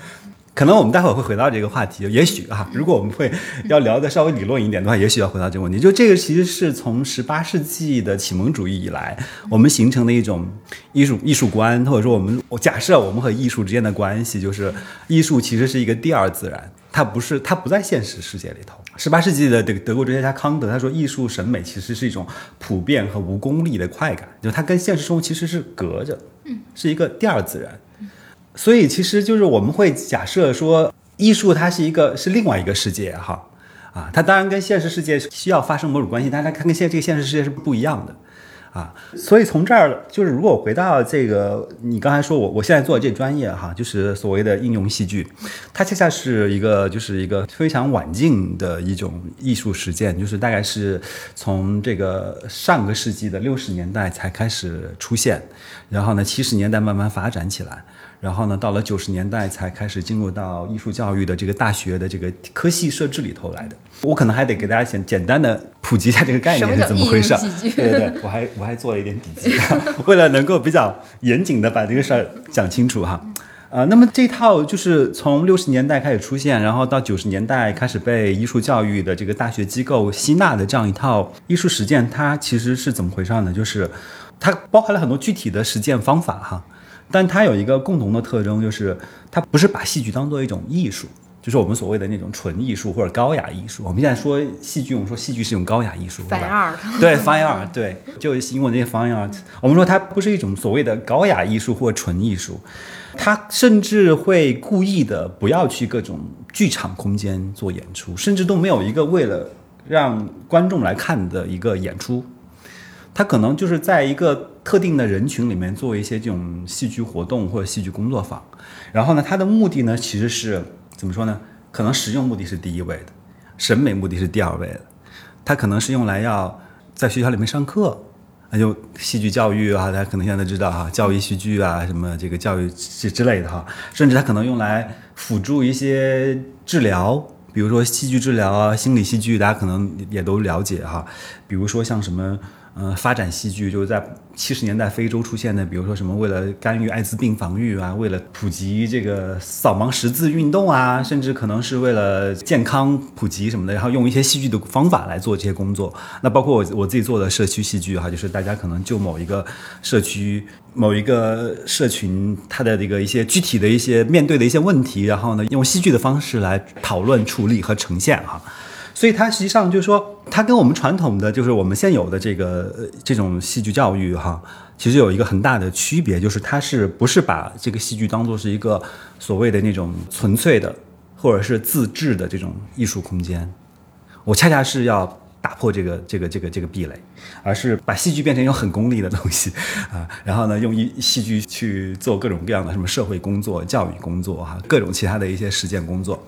可能我们待会儿会回到这个话题，也许啊，如果我们会要聊的稍微理论一点的话，也许要回到这个问题。就这个其实是从十八世纪的启蒙主义以来，我们形成的一种艺术艺术观，或者说我们我假设我们和艺术之间的关系，就是艺术其实是一个第二自然，它不是它不在现实世界里头。十八世纪的德德国哲学家康德他说，艺术审美其实是一种普遍和无功利的快感，就它跟现实生活其实是隔着，是一个第二自然。所以其实就是我们会假设说，艺术它是一个是另外一个世界哈，啊，它当然跟现实世界需要发生某种关系，但是它跟现这个现实世界是不一样的。啊，所以从这儿就是，如果回到这个，你刚才说我我现在做的这专业哈，就是所谓的应用戏剧，它恰恰是一个就是一个非常晚近的一种艺术实践，就是大概是从这个上个世纪的六十年代才开始出现，然后呢七十年代慢慢发展起来。然后呢，到了九十年代才开始进入到艺术教育的这个大学的这个科系设置里头来的。我可能还得给大家简简单的普及一下这个概念是怎么回事。对对对，我还我还做了一点笔记，为了能够比较严谨的把这个事儿讲清楚哈。呃，那么这套就是从六十年代开始出现，然后到九十年代开始被艺术教育的这个大学机构吸纳的这样一套艺术实践，它其实是怎么回事呢？就是它包含了很多具体的实践方法哈。但它有一个共同的特征，就是它不是把戏剧当做一种艺术，就是我们所谓的那种纯艺术或者高雅艺术。我们现在说戏剧，我们说戏剧是一种高雅艺术，对 fine 吧？art，对，fine art，对，就是英文那些 fine art。我们说它不是一种所谓的高雅艺术或纯艺术，它甚至会故意的不要去各种剧场空间做演出，甚至都没有一个为了让观众来看的一个演出。他可能就是在一个特定的人群里面做一些这种戏剧活动或者戏剧工作坊，然后呢，它的目的呢其实是怎么说呢？可能实用目的是第一位的，审美目的是第二位的。它可能是用来要在学校里面上课，那就戏剧教育啊，大家可能现在都知道哈，教育戏剧啊，什么这个教育之之类的哈，甚至它可能用来辅助一些治疗。比如说戏剧治疗啊，心理戏剧，大家可能也都了解哈。比如说像什么嗯，发展戏剧就是在七十年代非洲出现的，比如说什么为了干预艾滋病防御啊，为了普及这个扫盲识字运动啊，甚至可能是为了健康普及什么的，然后用一些戏剧的方法来做这些工作。那包括我我自己做的社区戏剧哈，就是大家可能就某一个社区、某一个社群，它的这个一些具体的一些面对的一些问题，然后呢，用戏剧的方式来讨论、处理和呈现哈。所以它实际上就是说，它跟我们传统的就是我们现有的这个这种戏剧教育哈，其实有一个很大的区别，就是它是不是把这个戏剧当做是一个所谓的那种纯粹的或者是自制的这种艺术空间，我恰恰是要。打破这个这个这个这个壁垒，而是把戏剧变成一种很功利的东西啊，然后呢，用一戏剧去做各种各样的什么社会工作、教育工作哈，各种其他的一些实践工作，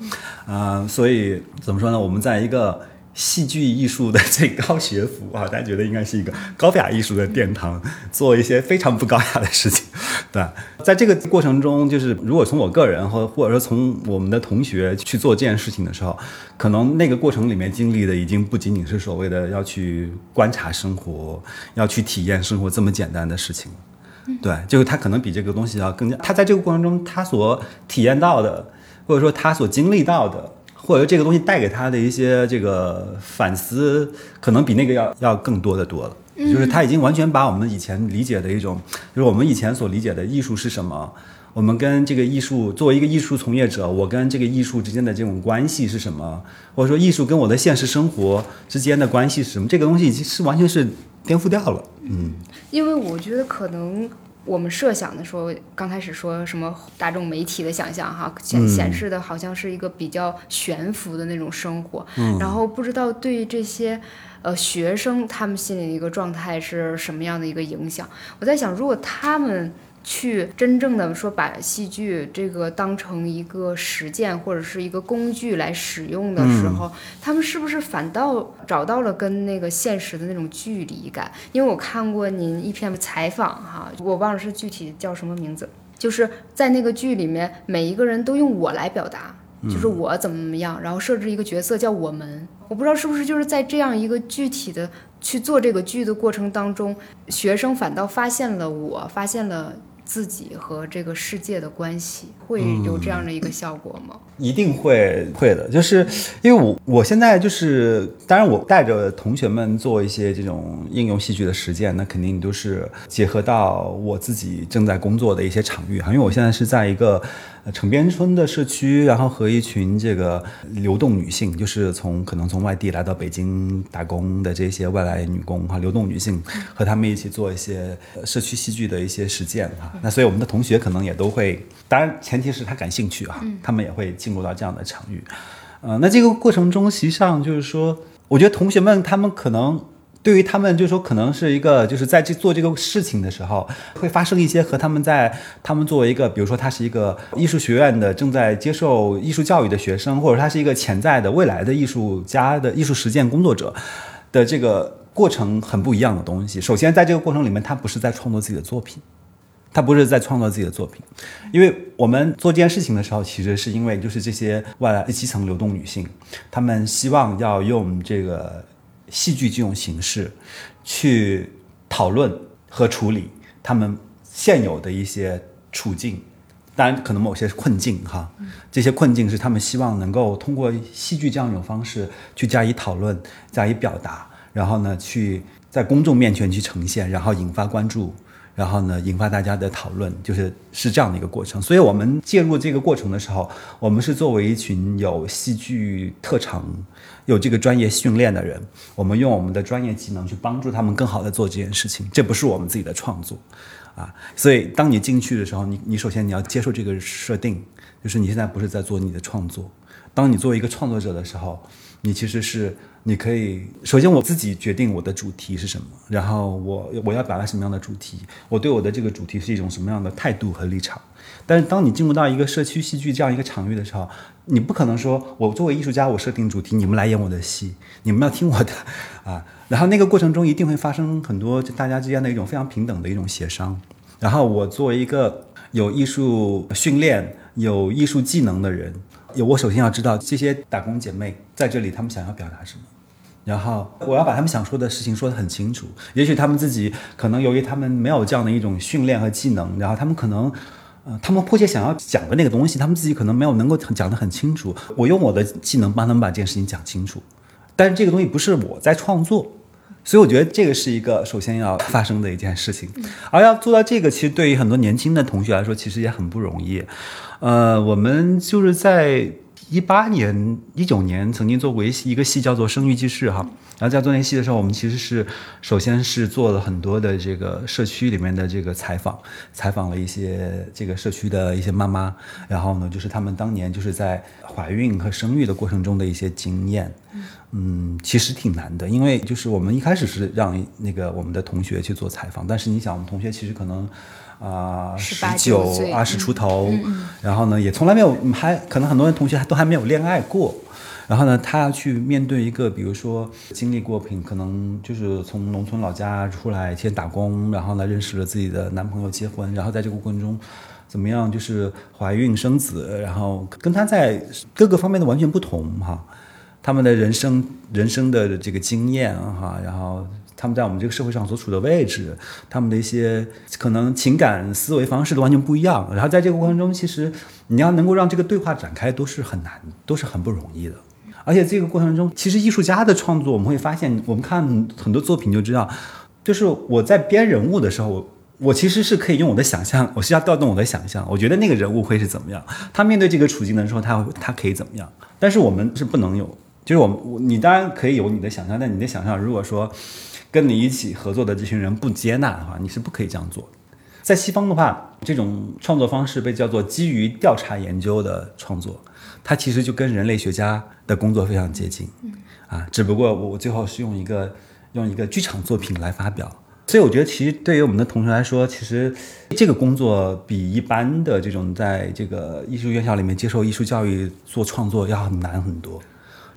啊，所以怎么说呢？我们在一个。戏剧艺术的最高学府啊，大家觉得应该是一个高雅艺术的殿堂，做一些非常不高雅的事情，对？在这个过程中，就是如果从我个人或或者说从我们的同学去做这件事情的时候，可能那个过程里面经历的已经不仅仅是所谓的要去观察生活、要去体验生活这么简单的事情，对，就是他可能比这个东西要更加，他在这个过程中他所体验到的，或者说他所经历到的。或者这个东西带给他的一些这个反思，可能比那个要要更多的多了。就是他已经完全把我们以前理解的一种，就是我们以前所理解的艺术是什么，我们跟这个艺术作为一个艺术从业者，我跟这个艺术之间的这种关系是什么，或者说艺术跟我的现实生活之间的关系是什么，这个东西已经是完全是颠覆掉了。嗯，因为我觉得可能。我们设想的说，刚开始说什么大众媒体的想象哈，显显示的好像是一个比较悬浮的那种生活，然后不知道对这些呃学生他们心里的一个状态是什么样的一个影响。我在想，如果他们。去真正的说把戏剧这个当成一个实践或者是一个工具来使用的时候，他们是不是反倒找到了跟那个现实的那种距离感？因为我看过您一篇采访哈，我忘了是具体叫什么名字，就是在那个剧里面，每一个人都用我来表达，就是我怎么怎么样，然后设置一个角色叫我们。我不知道是不是就是在这样一个具体的去做这个剧的过程当中，学生反倒发现了我，发现了。自己和这个世界的关系会有这样的一个效果吗？一定会会的，就是因为我我现在就是，当然我带着同学们做一些这种应用戏剧的实践，那肯定都是结合到我自己正在工作的一些场域哈，因为我现在是在一个。城边村的社区，然后和一群这个流动女性，就是从可能从外地来到北京打工的这些外来女工哈，流动女性和他们一起做一些社区戏剧的一些实践哈。那所以我们的同学可能也都会，当然前提是他感兴趣啊，他们也会进入到这样的场域。呃，那这个过程中，实际上就是说，我觉得同学们他们可能。对于他们，就是说，可能是一个，就是在这做这个事情的时候，会发生一些和他们在他们作为一个，比如说他是一个艺术学院的正在接受艺术教育的学生，或者他是一个潜在的未来的艺术家的艺术实践工作者的这个过程很不一样的东西。首先，在这个过程里面，他不是在创作自己的作品，他不是在创作自己的作品，因为我们做这件事情的时候，其实是因为就是这些外来基层流动女性，她们希望要用这个。戏剧这种形式，去讨论和处理他们现有的一些处境，当然可能某些困境哈，这些困境是他们希望能够通过戏剧这样一种方式去加以讨论、加以表达，然后呢，去在公众面前去呈现，然后引发关注。然后呢，引发大家的讨论，就是是这样的一个过程。所以，我们介入这个过程的时候，我们是作为一群有戏剧特长、有这个专业训练的人，我们用我们的专业技能去帮助他们更好的做这件事情。这不是我们自己的创作，啊，所以当你进去的时候，你你首先你要接受这个设定，就是你现在不是在做你的创作。当你作为一个创作者的时候，你其实是。你可以首先我自己决定我的主题是什么，然后我我要表达什么样的主题，我对我的这个主题是一种什么样的态度和立场。但是当你进入到一个社区戏剧这样一个场域的时候，你不可能说我作为艺术家，我设定主题，你们来演我的戏，你们要听我的啊。然后那个过程中一定会发生很多大家之间的一种非常平等的一种协商。然后我作为一个有艺术训练、有艺术技能的人。有我首先要知道这些打工姐妹在这里，她们想要表达什么，然后我要把她们想说的事情说得很清楚。也许她们自己可能由于她们没有这样的一种训练和技能，然后她们可能，呃，他们迫切想要讲的那个东西，他们自己可能没有能够讲得很清楚。我用我的技能帮他们把这件事情讲清楚，但是这个东西不是我在创作。所以我觉得这个是一个首先要发生的一件事情，而要做到这个，其实对于很多年轻的同学来说，其实也很不容易。呃，我们就是在一八年、一九年曾经做过一一个戏叫做《生育记事》哈，然后在做那戏的时候，我们其实是首先是做了很多的这个社区里面的这个采访，采访了一些这个社区的一些妈妈，然后呢，就是他们当年就是在怀孕和生育的过程中的一些经验。嗯，其实挺难的，因为就是我们一开始是让那个我们的同学去做采访，但是你想，我们同学其实可能啊十九、二十出头，然后呢也从来没有，还可能很多人同学还都还没有恋爱过，然后呢她要去面对一个，比如说经历过品，可能就是从农村老家出来先打工，然后呢认识了自己的男朋友结婚，然后在这个过程中怎么样，就是怀孕生子，然后跟她在各个方面的完全不同哈。他们的人生人生的这个经验哈，然后他们在我们这个社会上所处的位置，他们的一些可能情感思维方式都完全不一样。然后在这个过程中，其实你要能够让这个对话展开，都是很难，都是很不容易的。而且这个过程中，其实艺术家的创作，我们会发现，我们看很多作品就知道，就是我在编人物的时候，我其实是可以用我的想象，我需要调动我的想象，我觉得那个人物会是怎么样，他面对这个处境的时候，他他可以怎么样。但是我们是不能有。就是我我你当然可以有你的想象，但你的想象如果说跟你一起合作的这群人不接纳的话，你是不可以这样做。在西方的话，这种创作方式被叫做基于调查研究的创作，它其实就跟人类学家的工作非常接近，啊，只不过我最后是用一个用一个剧场作品来发表。所以我觉得，其实对于我们的同学来说，其实这个工作比一般的这种在这个艺术院校里面接受艺术教育做创作要难很多。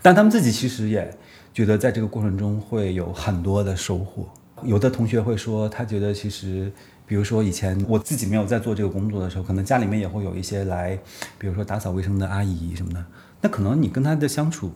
但他们自己其实也觉得，在这个过程中会有很多的收获。有的同学会说，他觉得其实，比如说以前我自己没有在做这个工作的时候，可能家里面也会有一些来，比如说打扫卫生的阿姨什么的，那可能你跟他的相处。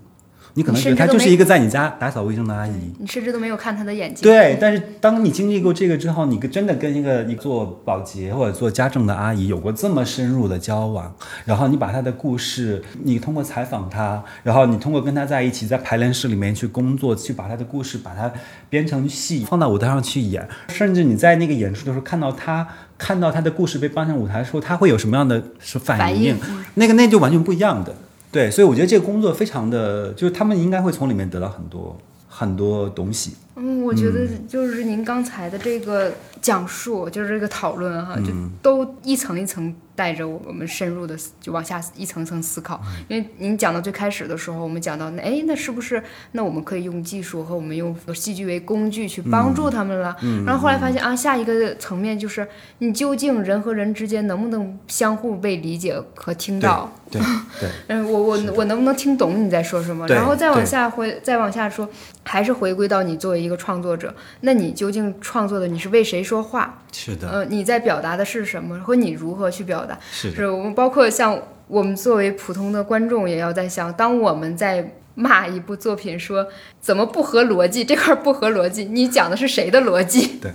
你可能觉得她就是一个在你家打扫卫生的阿姨，你甚至都没有看她的眼睛。对，但是当你经历过这个之后，你真的跟一个你做保洁或者做家政的阿姨有过这么深入的交往，然后你把她的故事，你通过采访她，然后你通过跟她在一起在排练室里面去工作，去把她的故事把它编成戏，放到舞台上去演，甚至你在那个演出的时候看到她，看到她的故事被搬上舞台的时候，她会有什么样的反应？那个那就完全不一样的。对，所以我觉得这个工作非常的，就是他们应该会从里面得到很多很多东西。嗯，我觉得就是您刚才的这个讲述，就是这个讨论哈，就都一层一层。带着我们深入的就往下一层层思考，因为您讲到最开始的时候，我们讲到那哎，那是不是那我们可以用技术和我们用戏剧为工具去帮助他们了？然后后来发现啊，下一个层面就是你究竟人和人之间能不能相互被理解和听到？对对，嗯，我我我能不能听懂你在说什么？然后再往下回再往下说，还是回归到你作为一个创作者，那你究竟创作的你是为谁说话？是的，呃，你在表达的是什么？和你如何去表达？是，是我们包括像我们作为普通的观众，也要在想，当我们在。骂一部作品说怎么不合逻辑？这块不合逻辑，你讲的是谁的逻辑？对，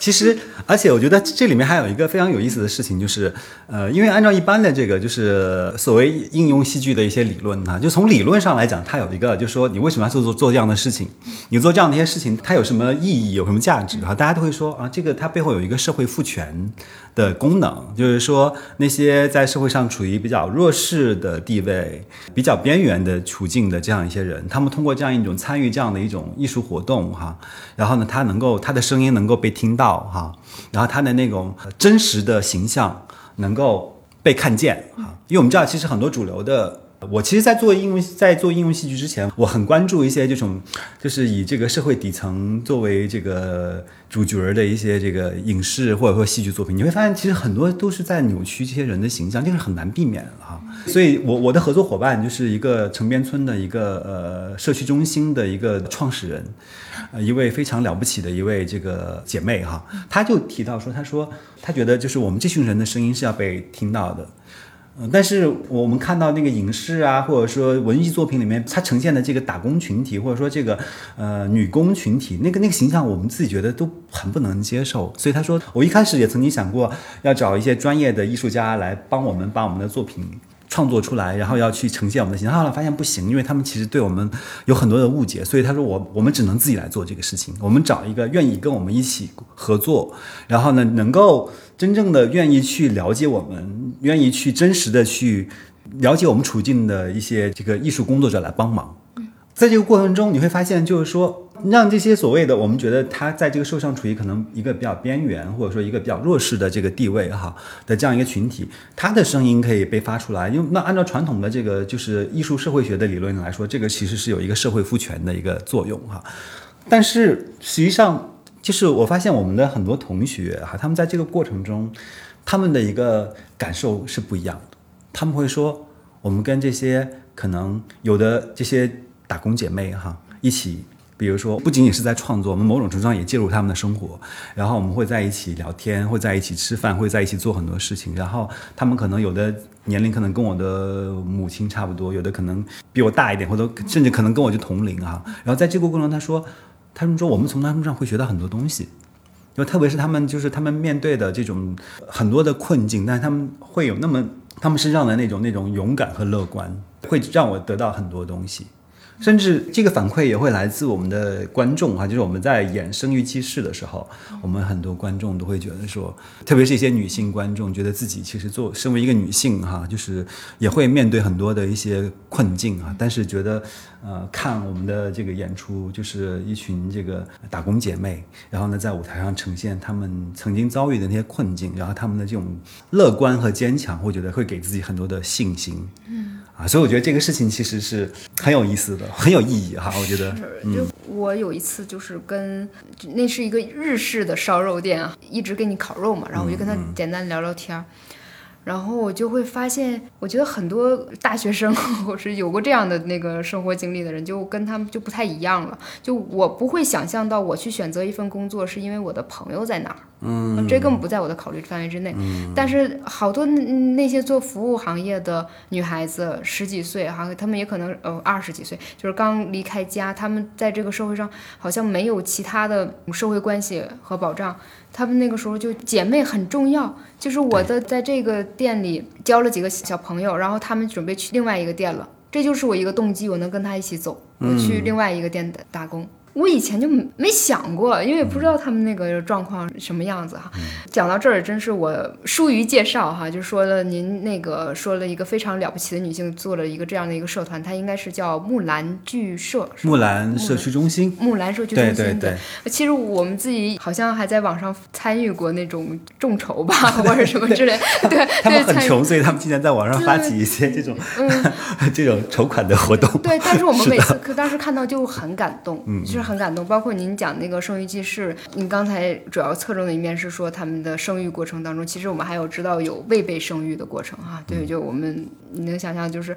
其实而且我觉得这里面还有一个非常有意思的事情，就是呃，因为按照一般的这个就是所谓应用戏剧的一些理论呢，就从理论上来讲，它有一个就是说你为什么要做做做这样的事情？你做这样的一些事情，它有什么意义？有什么价值？啊？大家都会说啊，这个它背后有一个社会赋权的功能，就是说那些在社会上处于比较弱势的地位、比较边缘的处境的这样。一些人，他们通过这样一种参与这样的一种艺术活动，哈，然后呢，他能够他的声音能够被听到，哈，然后他的那种真实的形象能够被看见，哈，因为我们知道，其实很多主流的。我其实，在做应用，在做应用戏剧之前，我很关注一些这种，就是以这个社会底层作为这个主角的一些这个影视或者说戏剧作品。你会发现，其实很多都是在扭曲这些人的形象，这个很难避免哈。所以，我我的合作伙伴就是一个城边村的一个呃社区中心的一个创始人，呃，一位非常了不起的一位这个姐妹哈，她就提到说，她说她觉得就是我们这群人的声音是要被听到的。嗯，但是我们看到那个影视啊，或者说文艺作品里面，它呈现的这个打工群体，或者说这个呃女工群体，那个那个形象，我们自己觉得都很不能接受。所以他说，我一开始也曾经想过要找一些专业的艺术家来帮我们把我们的作品创作出来，然后要去呈现我们的形象。后来发现不行，因为他们其实对我们有很多的误解。所以他说，我我们只能自己来做这个事情。我们找一个愿意跟我们一起合作，然后呢，能够真正的愿意去了解我们，愿意去真实的去了解我们处境的一些这个艺术工作者来帮忙。在这个过程中，你会发现，就是说，让这些所谓的我们觉得他在这个社会上处于可能一个比较边缘，或者说一个比较弱势的这个地位哈的这样一个群体，他的声音可以被发出来。因为那按照传统的这个就是艺术社会学的理论来说，这个其实是有一个社会赋权的一个作用哈。但是实际上，就是我发现我们的很多同学哈，他们在这个过程中，他们的一个感受是不一样的。他们会说，我们跟这些可能有的这些打工姐妹哈一起，比如说不仅仅是在创作，我们某种程度上也介入他们的生活，然后我们会在一起聊天，会在一起吃饭，会在一起做很多事情。然后他们可能有的年龄可能跟我的母亲差不多，有的可能比我大一点，或者甚至可能跟我就同龄哈。然后在这个过程中，他说，他们说我们从他们身上会学到很多东西。就特别是他们，就是他们面对的这种很多的困境，但是他们会有那么他们身上的那种那种勇敢和乐观，会让我得到很多东西。甚至这个反馈也会来自我们的观众哈，就是我们在演《生育记事》的时候，我们很多观众都会觉得说，特别是一些女性观众，觉得自己其实做身为一个女性哈，就是也会面对很多的一些困境啊，但是觉得呃看我们的这个演出，就是一群这个打工姐妹，然后呢在舞台上呈现她们曾经遭遇的那些困境，然后她们的这种乐观和坚强，会觉得会给自己很多的信心。嗯。啊，所以我觉得这个事情其实是很有意思的，很有意义哈。我觉得，就我有一次就是跟那是一个日式的烧肉店啊，一直给你烤肉嘛，然后我就跟他简单聊聊天儿，然后我就会发现，我觉得很多大学生 或是有过这样的那个生活经历的人，就跟他们就不太一样了。就我不会想象到我去选择一份工作是因为我的朋友在哪儿。嗯，这根本不在我的考虑范围之内。嗯，但是好多那那些做服务行业的女孩子，十几岁哈，她们也可能呃二十几岁，就是刚离开家，她们在这个社会上好像没有其他的社会关系和保障，她们那个时候就姐妹很重要。就是我的在这个店里交了几个小朋友，然后她们准备去另外一个店了，这就是我一个动机，我能跟她一起走，我去另外一个店打打工。我以前就没想过，因为不知道他们那个状况什么样子哈。讲到这儿，真是我疏于介绍哈，就说了您那个说了一个非常了不起的女性做了一个这样的一个社团，它应该是叫木兰剧社，木兰社区中心，木兰社区中心。对对对。其实我们自己好像还在网上参与过那种众筹吧，或者什么之类。对，他们很穷，所以他们经常在网上发起一些这种 这种筹款的活动。对，但是我们每次当时看到就很感动，嗯，就是。很感动，包括您讲那个生育记事，您刚才主要侧重的一面是说他们的生育过程当中，其实我们还有知道有未被生育的过程啊。对，就我们你能想象就是。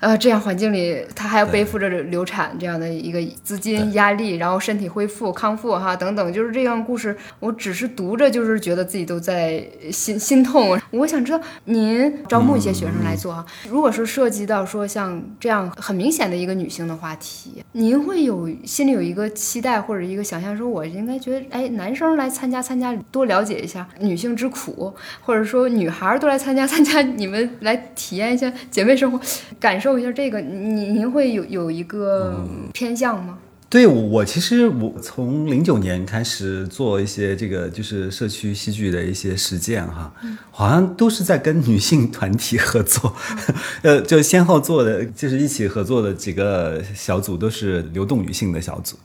呃，这样环境里，她还要背负着流产这样的一个资金压力，然后身体恢复康复哈等等，就是这样故事。我只是读着，就是觉得自己都在心心痛。我想知道您招募一些学生来做哈，如果是涉及到说像这样很明显的一个女性的话题，您会有心里有一个期待或者一个想象，说我应该觉得，哎，男生来参加参加，多了解一下女性之苦，或者说女孩都来参加参加，你们来体验一下姐妹生活，感受。说一下这个，您您会有有一个偏向吗？对我其实我从零九年开始做一些这个就是社区戏剧的一些实践哈，好像都是在跟女性团体合作，呃，就先后做的就是一起合作的几个小组都是流动女性的小组，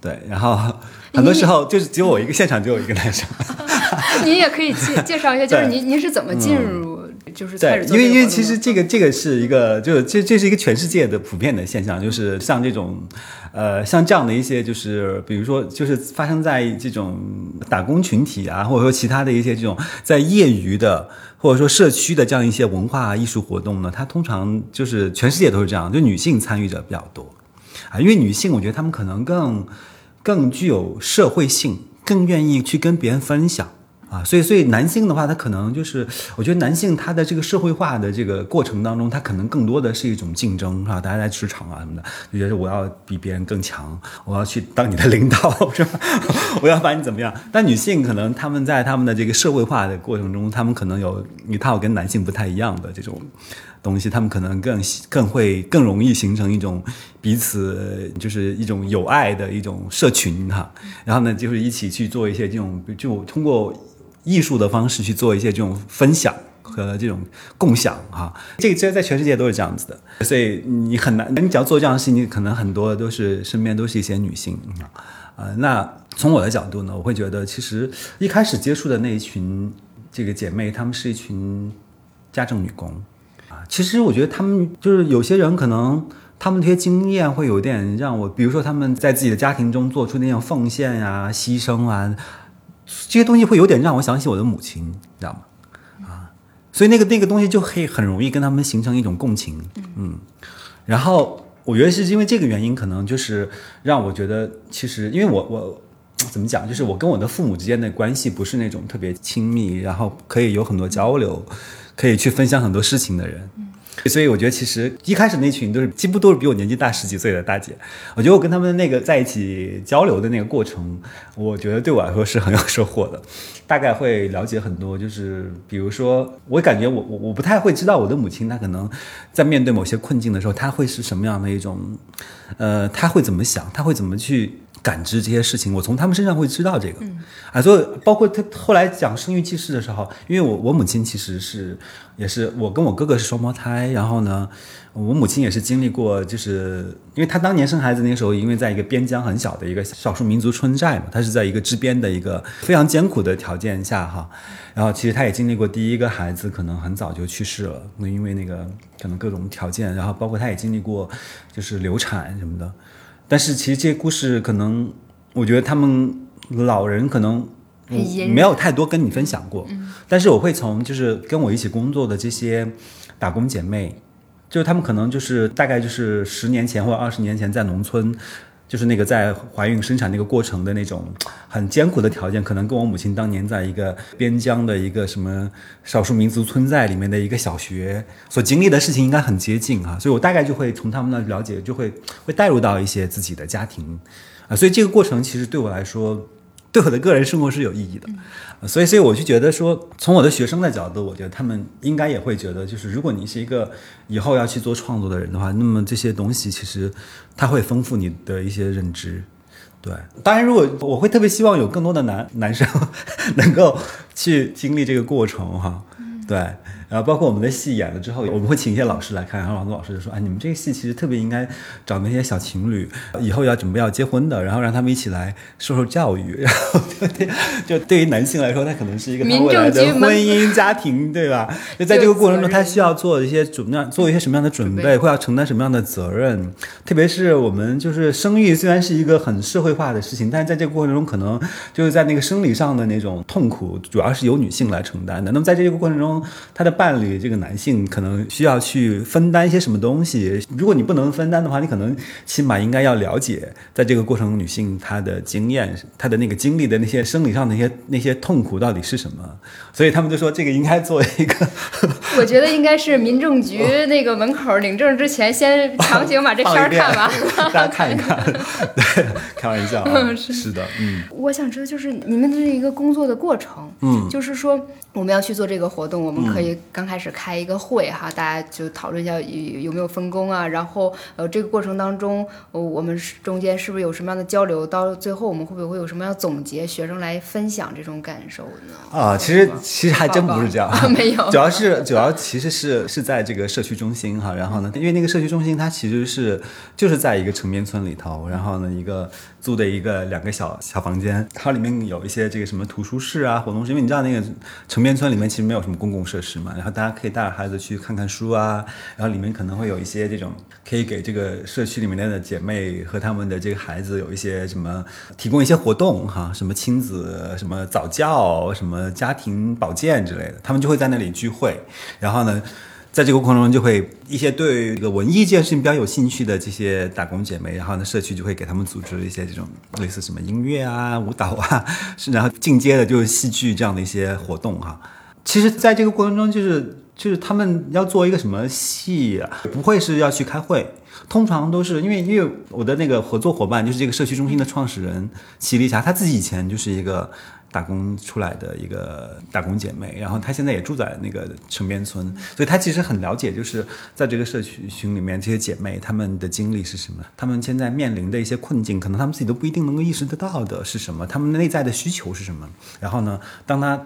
对，然后很多时候就是只有我一个现场，只有一个男生。您也可以介介绍一下，就是您您是怎么进入？就是在，因为因为其实这个这个是一个，就这这是一个全世界的普遍的现象，就是像这种，呃，像这样的一些，就是比如说，就是发生在这种打工群体啊，或者说其他的一些这种在业余的或者说社区的这样一些文化艺术活动呢，它通常就是全世界都是这样，就女性参与者比较多啊，因为女性我觉得她们可能更更具有社会性，更愿意去跟别人分享。啊，所以所以男性的话，他可能就是，我觉得男性他的这个社会化的这个过程当中，他可能更多的是一种竞争，是吧？大家在职场啊什么的，就觉得我要比别人更强，我要去当你的领导，是吧？我要把你怎么样？但女性可能他们在他们的这个社会化的过程中，他们可能有一套跟男性不太一样的这种东西，他们可能更更会更容易形成一种彼此就是一种友爱的一种社群哈。然后呢，就是一起去做一些这种，就通过艺术的方式去做一些这种分享。和这种共享哈，这个其实在全世界都是这样子的，所以你很难，你只要做这样的事情，你可能很多都是身边都是一些女性啊，呃，那从我的角度呢，我会觉得其实一开始接触的那一群这个姐妹，她们是一群家政女工啊，其实我觉得她们就是有些人可能。她们这些经验会有点让我，比如说她们在自己的家庭中做出那种奉献呀、牺牲啊，这些东西会有点让我想起我的母亲，你知道吗？啊，所以那个那个东西就可以很容易跟他们形成一种共情，嗯，然后我觉得是因为这个原因，可能就是让我觉得，其实因为我我怎么讲，就是我跟我的父母之间的关系不是那种特别亲密，然后可以有很多交流，可以去分享很多事情的人。所以我觉得，其实一开始那群都是几乎都是比我年纪大十几岁的大姐。我觉得我跟他们那个在一起交流的那个过程，我觉得对我来说是很有收获的。大概会了解很多，就是比如说，我感觉我我我不太会知道我的母亲，她可能在面对某些困境的时候，她会是什么样的一种，呃，她会怎么想，她会怎么去。感知这些事情，我从他们身上会知道这个，啊，所以包括他后来讲生育记事的时候，因为我我母亲其实是也是我跟我哥哥是双胞胎，然后呢，我母亲也是经历过，就是因为她当年生孩子那个时候，因为在一个边疆很小的一个少数民族村寨嘛，她是在一个支边的一个非常艰苦的条件下哈，然后其实她也经历过第一个孩子可能很早就去世了，那因为那个可能各种条件，然后包括她也经历过就是流产什么的。但是其实这些故事可能，我觉得他们老人可能没有太多跟你分享过。但是我会从就是跟我一起工作的这些打工姐妹，就是他们可能就是大概就是十年前或者二十年前在农村，就是那个在怀孕生产那个过程的那种很艰苦的条件，可能跟我母亲当年在一个边疆的一个什么少数民族村寨里面的一个小学所经历的事情应该很接近啊，所以我大概就会从他们那了解，就会会带入到一些自己的家庭啊，所以这个过程其实对我来说。对我的个人生活是有意义的，所以，所以我就觉得说，从我的学生的角度，我觉得他们应该也会觉得，就是如果你是一个以后要去做创作的人的话，那么这些东西其实它会丰富你的一些认知。对，当然，如果我会特别希望有更多的男男生 能够去经历这个过程哈，对。然后包括我们的戏演了之后，我们会请一些老师来看，然后很多老师就说：“哎，你们这个戏其实特别应该找那些小情侣，以后要准备要结婚的，然后让他们一起来受受教育。”然后就对，就对于男性来说，他可能是一个他未来的婚姻家庭，对吧？就在这个过程中，他需要做一些准备，做一些什么样的准备，会要承担什么样的责任。特别是我们就是生育，虽然是一个很社会化的事情，但是在这个过程中，可能就是在那个生理上的那种痛苦，主要是由女性来承担的。那么在这个过程中，他的伴侣这个男性可能需要去分担一些什么东西？如果你不能分担的话，你可能起码应该要了解，在这个过程中女性她的经验、她的那个经历的那些生理上的那些那些痛苦到底是什么？所以他们就说这个应该做一个。我觉得应该是民政局那个门口领证之前，先强行把这片儿看完，大家看一看。对，开玩笑，是的，嗯。我想知道，就是你们的这一个工作的过程，嗯，就是说我们要去做这个活动，我们可以刚开始。开一个会哈，大家就讨论一下有有没有分工啊，然后呃这个过程当中，我们中间是不是有什么样的交流？到最后我们会不会有什么样总结？学生来分享这种感受呢？啊，其实其实还真不是这样，没有，主要是主要其实是是在这个社区中心哈，然后呢，因为那个社区中心它其实是就是在一个城边村里头，然后呢一个租的一个两个小小房间，它里面有一些这个什么图书室啊、活动室，因为你知道那个城边村里面其实没有什么公共设施嘛，然后大家。可以带着孩子去看看书啊，然后里面可能会有一些这种可以给这个社区里面的姐妹和他们的这个孩子有一些什么提供一些活动哈，什么亲子、什么早教、什么家庭保健之类的，他们就会在那里聚会。然后呢，在这个过程中，就会一些对这个文艺这件事情比较有兴趣的这些打工姐妹，然后呢，社区就会给他们组织一些这种类似什么音乐啊、舞蹈啊，是然后进阶的就是戏剧这样的一些活动哈。其实，在这个过程中，就是就是他们要做一个什么戏啊，不会是要去开会，通常都是因为因为我的那个合作伙伴就是这个社区中心的创始人齐丽霞，她自己以前就是一个。打工出来的一个打工姐妹，然后她现在也住在那个城边村，所以她其实很了解，就是在这个社区群里面这些姐妹她们的经历是什么，她们现在面临的一些困境，可能她们自己都不一定能够意识得到的是什么，她们内在的需求是什么。然后呢，当她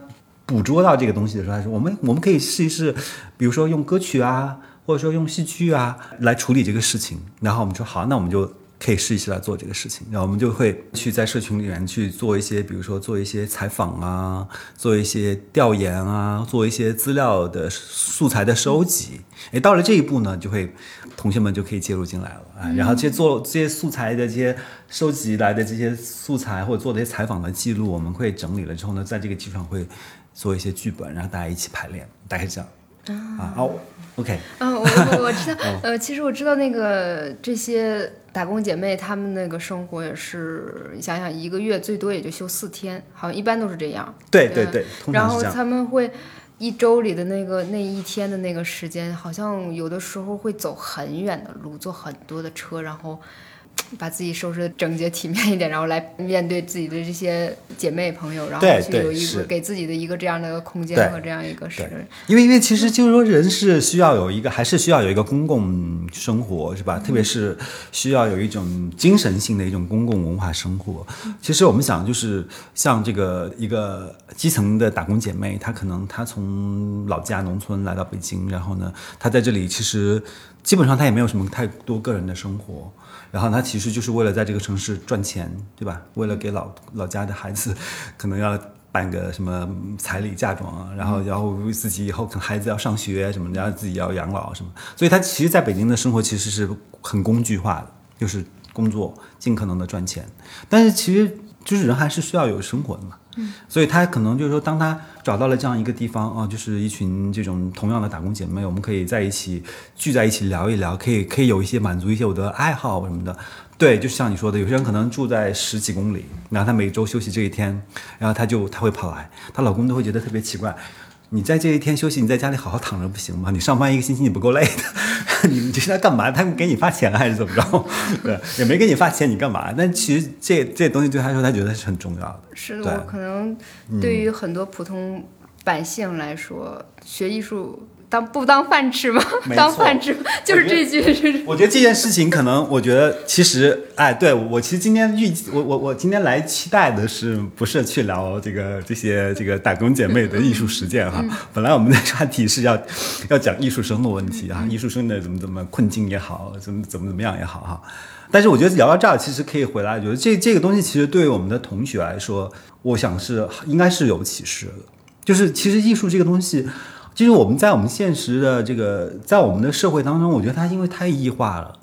捕捉到这个东西的时候，他说：“我们我们可以试一试，比如说用歌曲啊，或者说用戏剧啊来处理这个事情。”然后我们说：“好，那我们就。”可以试一试来做这个事情，然后我们就会去在社群里面去做一些，比如说做一些采访啊，做一些调研啊，做一些资料的素材的收集。诶，到了这一步呢，就会同学们就可以介入进来了啊。然后这些做这些素材的这些收集来的这些素材或者做这些采访的记录，我们会整理了之后呢，在这个基础上会做一些剧本，然后大家一起排练，大概这样。啊好，OK。嗯，我我我知道，呃，其实我知道那个这些打工姐妹，她们那个生活也是，你想想，一个月最多也就休四天，好像一般都是这样。对对对，然后他们会一周里的那个那一天的那个时间，好像有的时候会走很远的路，坐很多的车，然后。把自己收拾的整洁体面一点，然后来面对自己的这些姐妹朋友，然后去有一个给自己的一个这样的空间和这样一个是。因为因为其实就是说，人是需要有一个，还是需要有一个公共生活，是吧？特别是需要有一种精神性的一种公共文化生活。其实我们想，就是像这个一个基层的打工姐妹，她可能她从老家农村来到北京，然后呢，她在这里其实基本上她也没有什么太多个人的生活。然后他其实就是为了在这个城市赚钱，对吧？为了给老老家的孩子，可能要办个什么彩礼嫁妆啊，然后然后自己以后可能孩子要上学什么，然后自己要养老什么。所以他其实在北京的生活其实是很工具化的，就是工作尽可能的赚钱。但是其实就是人还是需要有生活的嘛。所以他可能就是说，当他找到了这样一个地方啊，就是一群这种同样的打工姐妹，我们可以在一起聚在一起聊一聊，可以可以有一些满足一些我的爱好什么的。对，就像你说的，有些人可能住在十几公里，然后她每周休息这一天，然后她就她会跑来，她老公都会觉得特别奇怪。你在这一天休息，你在家里好好躺着不行吗？你上班一个星期你不够累的？你这是在干嘛？他们给你发钱还是怎么着？对，也没给你发钱，你干嘛？但其实这这东西对他说，他觉得是很重要的。是的，可能对于很多普通百姓来说，学艺术。当不当饭吃吗？当饭吃就是这句。我觉得这件事情可能，我觉得其实，哎，对我其实今天预，我我我今天来期待的是不是去聊这个这些这个打工姐妹的艺术实践哈？本来我们的话题是要要讲艺术生的问题啊，艺术生的怎么怎么困境也好，怎么怎么怎么样也好哈。但是我觉得聊到这儿，其实可以回来，觉得这这个东西其实对于我们的同学来说，我想是应该是有启示的。就是其实艺术这个东西。就是我们在我们现实的这个，在我们的社会当中，我觉得它因为太异化了。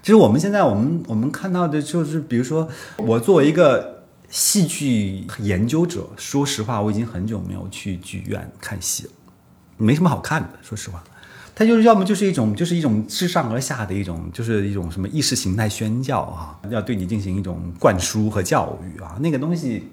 其实我们现在我们我们看到的就是，比如说我作为一个戏剧研究者，说实话，我已经很久没有去剧院看戏了，没什么好看的。说实话，它就是要么就是一种就是一种自上而下的一种，就是一种什么意识形态宣教啊，要对你进行一种灌输和教育啊，那个东西。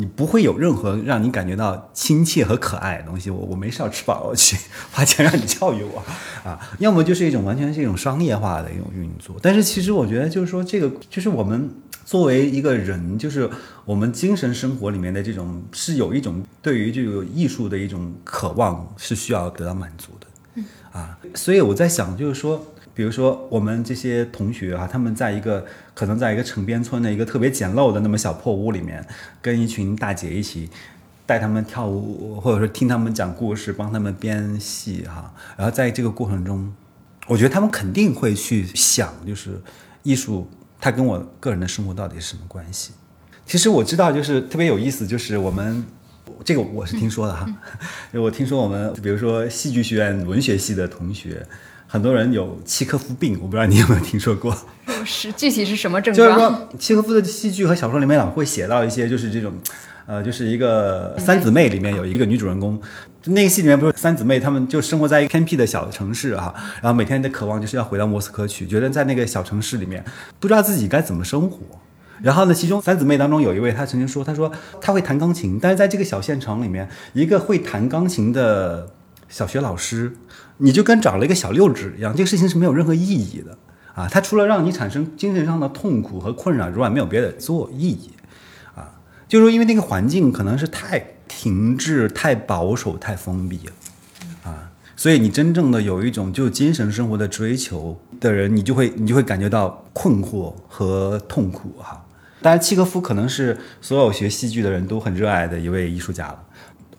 你不会有任何让你感觉到亲切和可爱的东西。我我没事吃饱了去 花钱让你教育我啊，要么就是一种完全是一种商业化的一种运作。但是其实我觉得就是说，这个就是我们作为一个人，就是我们精神生活里面的这种是有一种对于这个艺术的一种渴望，是需要得到满足的。啊，所以我在想，就是说。比如说，我们这些同学啊，他们在一个可能在一个城边村的一个特别简陋的那么小破屋里面，跟一群大姐一起带他们跳舞，或者说听他们讲故事，帮他们编戏哈。然后在这个过程中，我觉得他们肯定会去想，就是艺术它跟我个人的生活到底是什么关系。其实我知道，就是特别有意思，就是我们这个我是听说的哈，我听说我们比如说戏剧学院文学系的同学。很多人有契诃夫病，我不知道你有没有听说过。是具体是什么症状？就是说，契诃夫的戏剧和小说里面老会写到一些，就是这种，呃，就是一个三姊妹里面有一个女主人公，那个戏里面不是三姊妹，她们就生活在一个偏僻的小城市哈，然后每天的渴望就是要回到莫斯科去，觉得在那个小城市里面不知道自己该怎么生活。然后呢，其中三姊妹当中有一位，她曾经说，她说她会弹钢琴，但是在这个小县城里面，一个会弹钢琴的小学老师，你就跟找了一个小六指一样，这个事情是没有任何意义的啊！它除了让你产生精神上的痛苦和困扰之外，没有别的做意义啊！就是说，因为那个环境可能是太停滞、太保守、太封闭了啊，所以你真正的有一种就精神生活的追求的人，你就会你就会感觉到困惑和痛苦哈。当然，契诃夫可能是所有学戏剧的人都很热爱的一位艺术家了。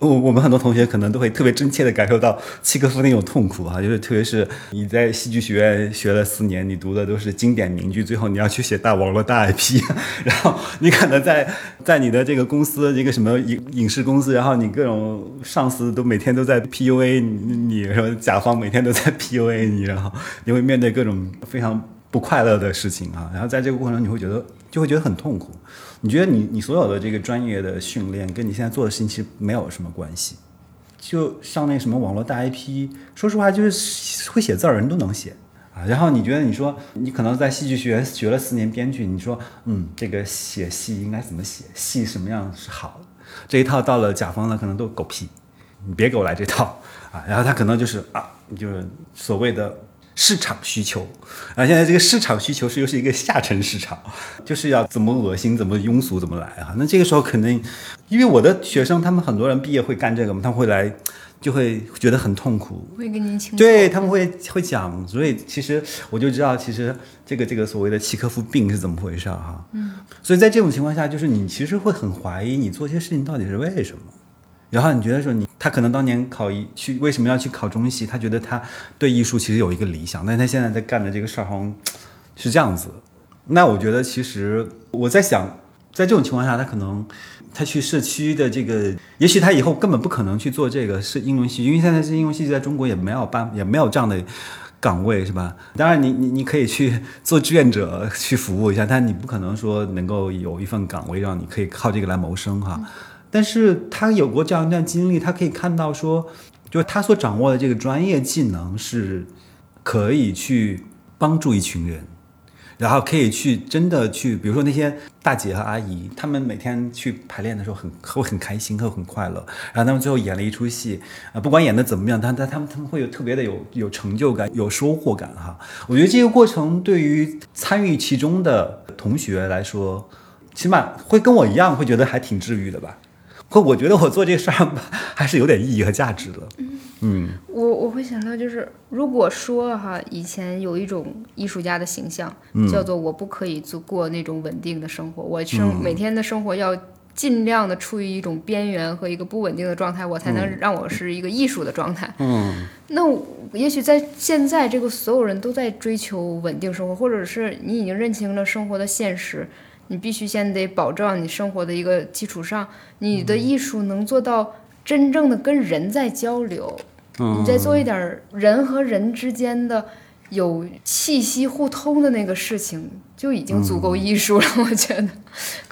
我我们很多同学可能都会特别真切地感受到契诃夫那种痛苦哈，就是特别是你在戏剧学院学了四年，你读的都是经典名句，最后你要去写大网络大 IP，然后你可能在在你的这个公司一个什么影影视公司，然后你各种上司都每天都在 PUA 你，你什么甲方每天都在 PUA 你，然后你会面对各种非常不快乐的事情啊，然后在这个过程中你会觉得就会觉得很痛苦。你觉得你你所有的这个专业的训练跟你现在做的事情其实没有什么关系，就像那什么网络大 IP，说实话就是会写字儿人都能写啊。然后你觉得你说你可能在戏剧学院学了四年编剧，你说嗯这个写戏应该怎么写，戏什么样是好，这一套到了甲方呢可能都狗屁，你别给我来这套啊。然后他可能就是啊就是所谓的。市场需求，啊，现在这个市场需求是又是一个下沉市场，就是要怎么恶心怎么庸俗怎么来啊？那这个时候肯定，因为我的学生他们很多人毕业会干这个嘛，他们会来，就会觉得很痛苦，会跟您请对他们会会讲，所以其实我就知道，其实这个这个所谓的契诃夫病是怎么回事哈。嗯，所以在这种情况下，就是你其实会很怀疑你做些事情到底是为什么。然后你觉得说你他可能当年考一去为什么要去考中戏？他觉得他对艺术其实有一个理想，但是他现在在干的这个事儿好像是这样子。那我觉得其实我在想，在这种情况下，他可能他去社区的这个，也许他以后根本不可能去做这个是英伦戏剧，因为现在是英伦戏剧在中国也没有办也没有这样的岗位，是吧？当然你你你可以去做志愿者去服务一下，但你不可能说能够有一份岗位让你可以靠这个来谋生哈。但是他有过这样一段经历，他可以看到说，就是他所掌握的这个专业技能是可以去帮助一群人，然后可以去真的去，比如说那些大姐和阿姨，他们每天去排练的时候很会很开心，会很快乐，然后他们最后演了一出戏啊，不管演的怎么样，但但他们他们会有特别的有有成就感，有收获感哈。我觉得这个过程对于参与其中的同学来说，起码会跟我一样，会觉得还挺治愈的吧。我觉得我做这事儿 还是有点意义和价值的。嗯，我我会想到，就是如果说哈，以前有一种艺术家的形象，叫做我不可以做过那种稳定的生活，我生每天的生活要尽量的处于一种边缘和一个不稳定的状态，我才能让我是一个艺术的状态。嗯，那也许在现在这个所有人都在追求稳定生活，或者是你已经认清了生活的现实。你必须先得保障你生活的一个基础上，你的艺术能做到真正的跟人在交流，你再做一点人和人之间的有气息互通的那个事情，就已经足够艺术了。我觉得，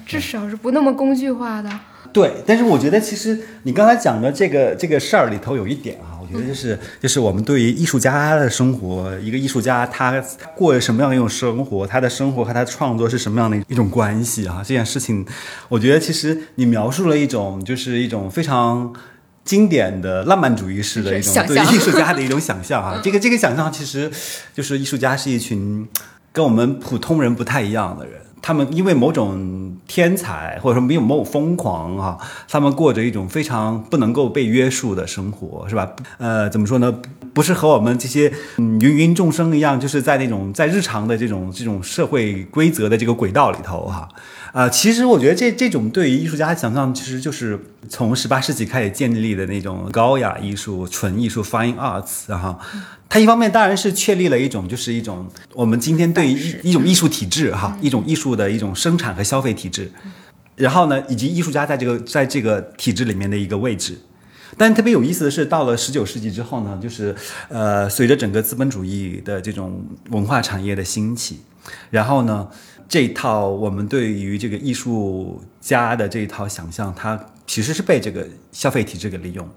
至少是不那么工具化的。对，但是我觉得其实你刚才讲的这个这个事儿里头有一点啊。我觉得就是就是我们对于艺术家的生活，一个艺术家他过什么样的一种生活，他的生活和他的创作是什么样的一种关系啊？这件事情，我觉得其实你描述了一种就是一种非常经典的浪漫主义式的一种对艺术家的一种想象啊。这个这个想象其实就是艺术家是一群跟我们普通人不太一样的人。他们因为某种天才，或者说没有没有疯狂哈，他们过着一种非常不能够被约束的生活，是吧？呃，怎么说呢？不是和我们这些嗯芸芸众生一样，就是在那种在日常的这种这种社会规则的这个轨道里头哈。啊，其实我觉得这这种对于艺术家的想象，其实就是从十八世纪开始建立的那种高雅艺术、纯艺术 （fine arts） 哈。它一方面当然是确立了一种，就是一种我们今天对于一一种艺术体制哈，一种艺术的一种生产和消费体制。然后呢，以及艺术家在这个在这个体制里面的一个位置。但特别有意思的是，到了十九世纪之后呢，就是呃，随着整个资本主义的这种文化产业的兴起，然后呢。这一套我们对于这个艺术家的这一套想象，它其实是被这个消费体制给利用的。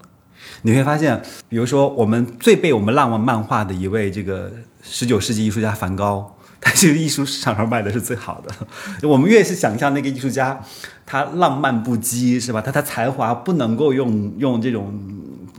你会发现，比如说我们最被我们浪漫漫画的一位这个十九世纪艺术家梵高，他这个艺术市场上卖的是最好的。我们越是想象那个艺术家，他浪漫不羁是吧？他他才华不能够用用这种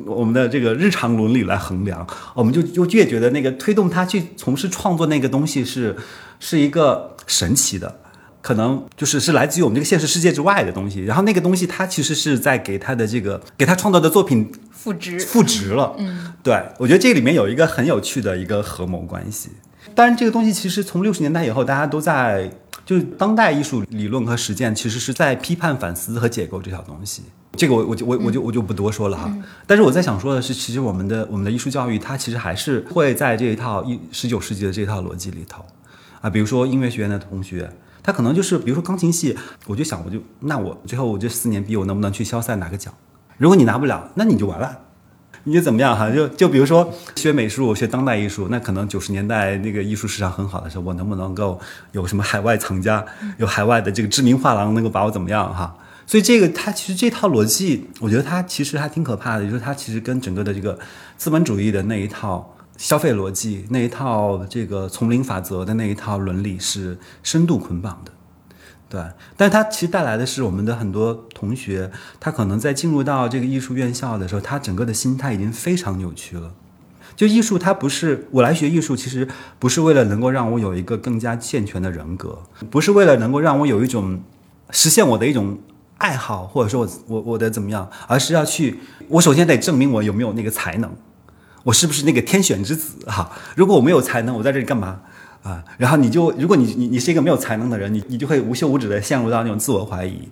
我们的这个日常伦理来衡量，我们就就越觉得那个推动他去从事创作那个东西是是一个神奇的。可能就是是来自于我们这个现实世界之外的东西，然后那个东西它其实是在给他的这个给他创造的作品赋值赋值了。嗯，对我觉得这里面有一个很有趣的一个合谋关系。当然，这个东西其实从六十年代以后，大家都在就是当代艺术理论和实践，其实是在批判、反思和解构这条东西。这个我我就我我就我就不多说了哈。但是我在想说的是，其实我们的我们的艺术教育，它其实还是会在这一套一十九世纪的这套逻辑里头啊，比如说音乐学院的同学。他可能就是，比如说钢琴系，我就想，我就那我最后我这四年毕，我能不能去肖赛拿个奖？如果你拿不了，那你就完了，你就怎么样哈？就就比如说学美术、学当代艺术，那可能九十年代那个艺术市场很好的时候，我能不能够有什么海外藏家，有海外的这个知名画廊能够把我怎么样哈？所以这个它其实这套逻辑，我觉得它其实还挺可怕的，就是它其实跟整个的这个资本主义的那一套。消费逻辑那一套，这个丛林法则的那一套伦理是深度捆绑的，对。但它其实带来的是我们的很多同学，他可能在进入到这个艺术院校的时候，他整个的心态已经非常扭曲了。就艺术，它不是我来学艺术，其实不是为了能够让我有一个更加健全的人格，不是为了能够让我有一种实现我的一种爱好，或者说我我我的怎么样，而是要去，我首先得证明我有没有那个才能。我是不是那个天选之子哈？如果我没有才能，我在这里干嘛啊？然后你就，如果你你你是一个没有才能的人，你你就会无休无止的陷入到那种自我怀疑，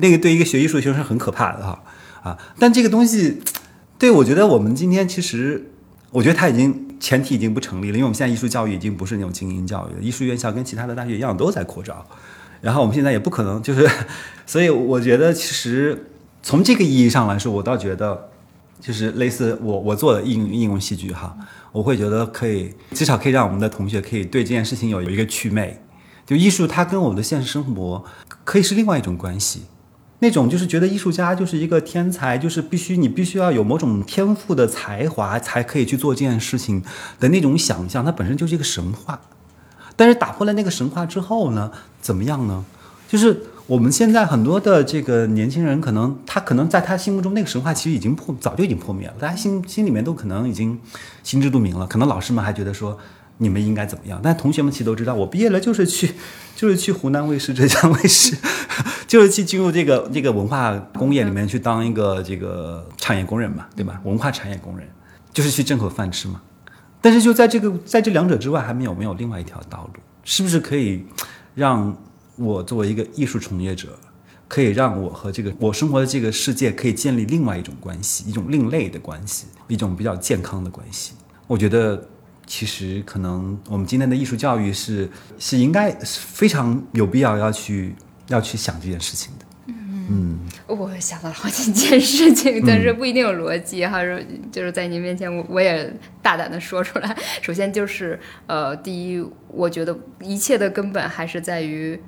那个对一个学艺术的学生是很可怕的哈啊！但这个东西，对我觉得我们今天其实，我觉得它已经前提已经不成立了，因为我们现在艺术教育已经不是那种精英教育了，艺术院校跟其他的大学一样都在扩招，然后我们现在也不可能就是，所以我觉得其实从这个意义上来说，我倒觉得。就是类似我我做的应应用戏剧哈，我会觉得可以，至少可以让我们的同学可以对这件事情有一个祛魅。就艺术它跟我们的现实生活可以是另外一种关系，那种就是觉得艺术家就是一个天才，就是必须你必须要有某种天赋的才华才可以去做这件事情的那种想象，它本身就是一个神话。但是打破了那个神话之后呢，怎么样呢？就是。我们现在很多的这个年轻人，可能他可能在他心目中那个神话其实已经破，早就已经破灭了。大家心心里面都可能已经心知肚明了。可能老师们还觉得说你们应该怎么样，但同学们其实都知道，我毕业了就是去，就是去湖南卫视、浙江卫视，就是去进入这个这个文化工业里面去当一个这个产业工人嘛，对吧？文化产业工人就是去挣口饭吃嘛。但是就在这个在这两者之外，还没有没有另外一条道路，是不是可以让？我作为一个艺术从业者，可以让我和这个我生活的这个世界可以建立另外一种关系，一种另类的关系，一种比较健康的关系。我觉得，其实可能我们今天的艺术教育是是应该非常有必要要去要去想这件事情的。嗯，我想到了好几件事情，但是不一定有逻辑哈。就是在您面前，我我也大胆的说出来。首先就是呃，第一，我觉得一切的根本还是在于。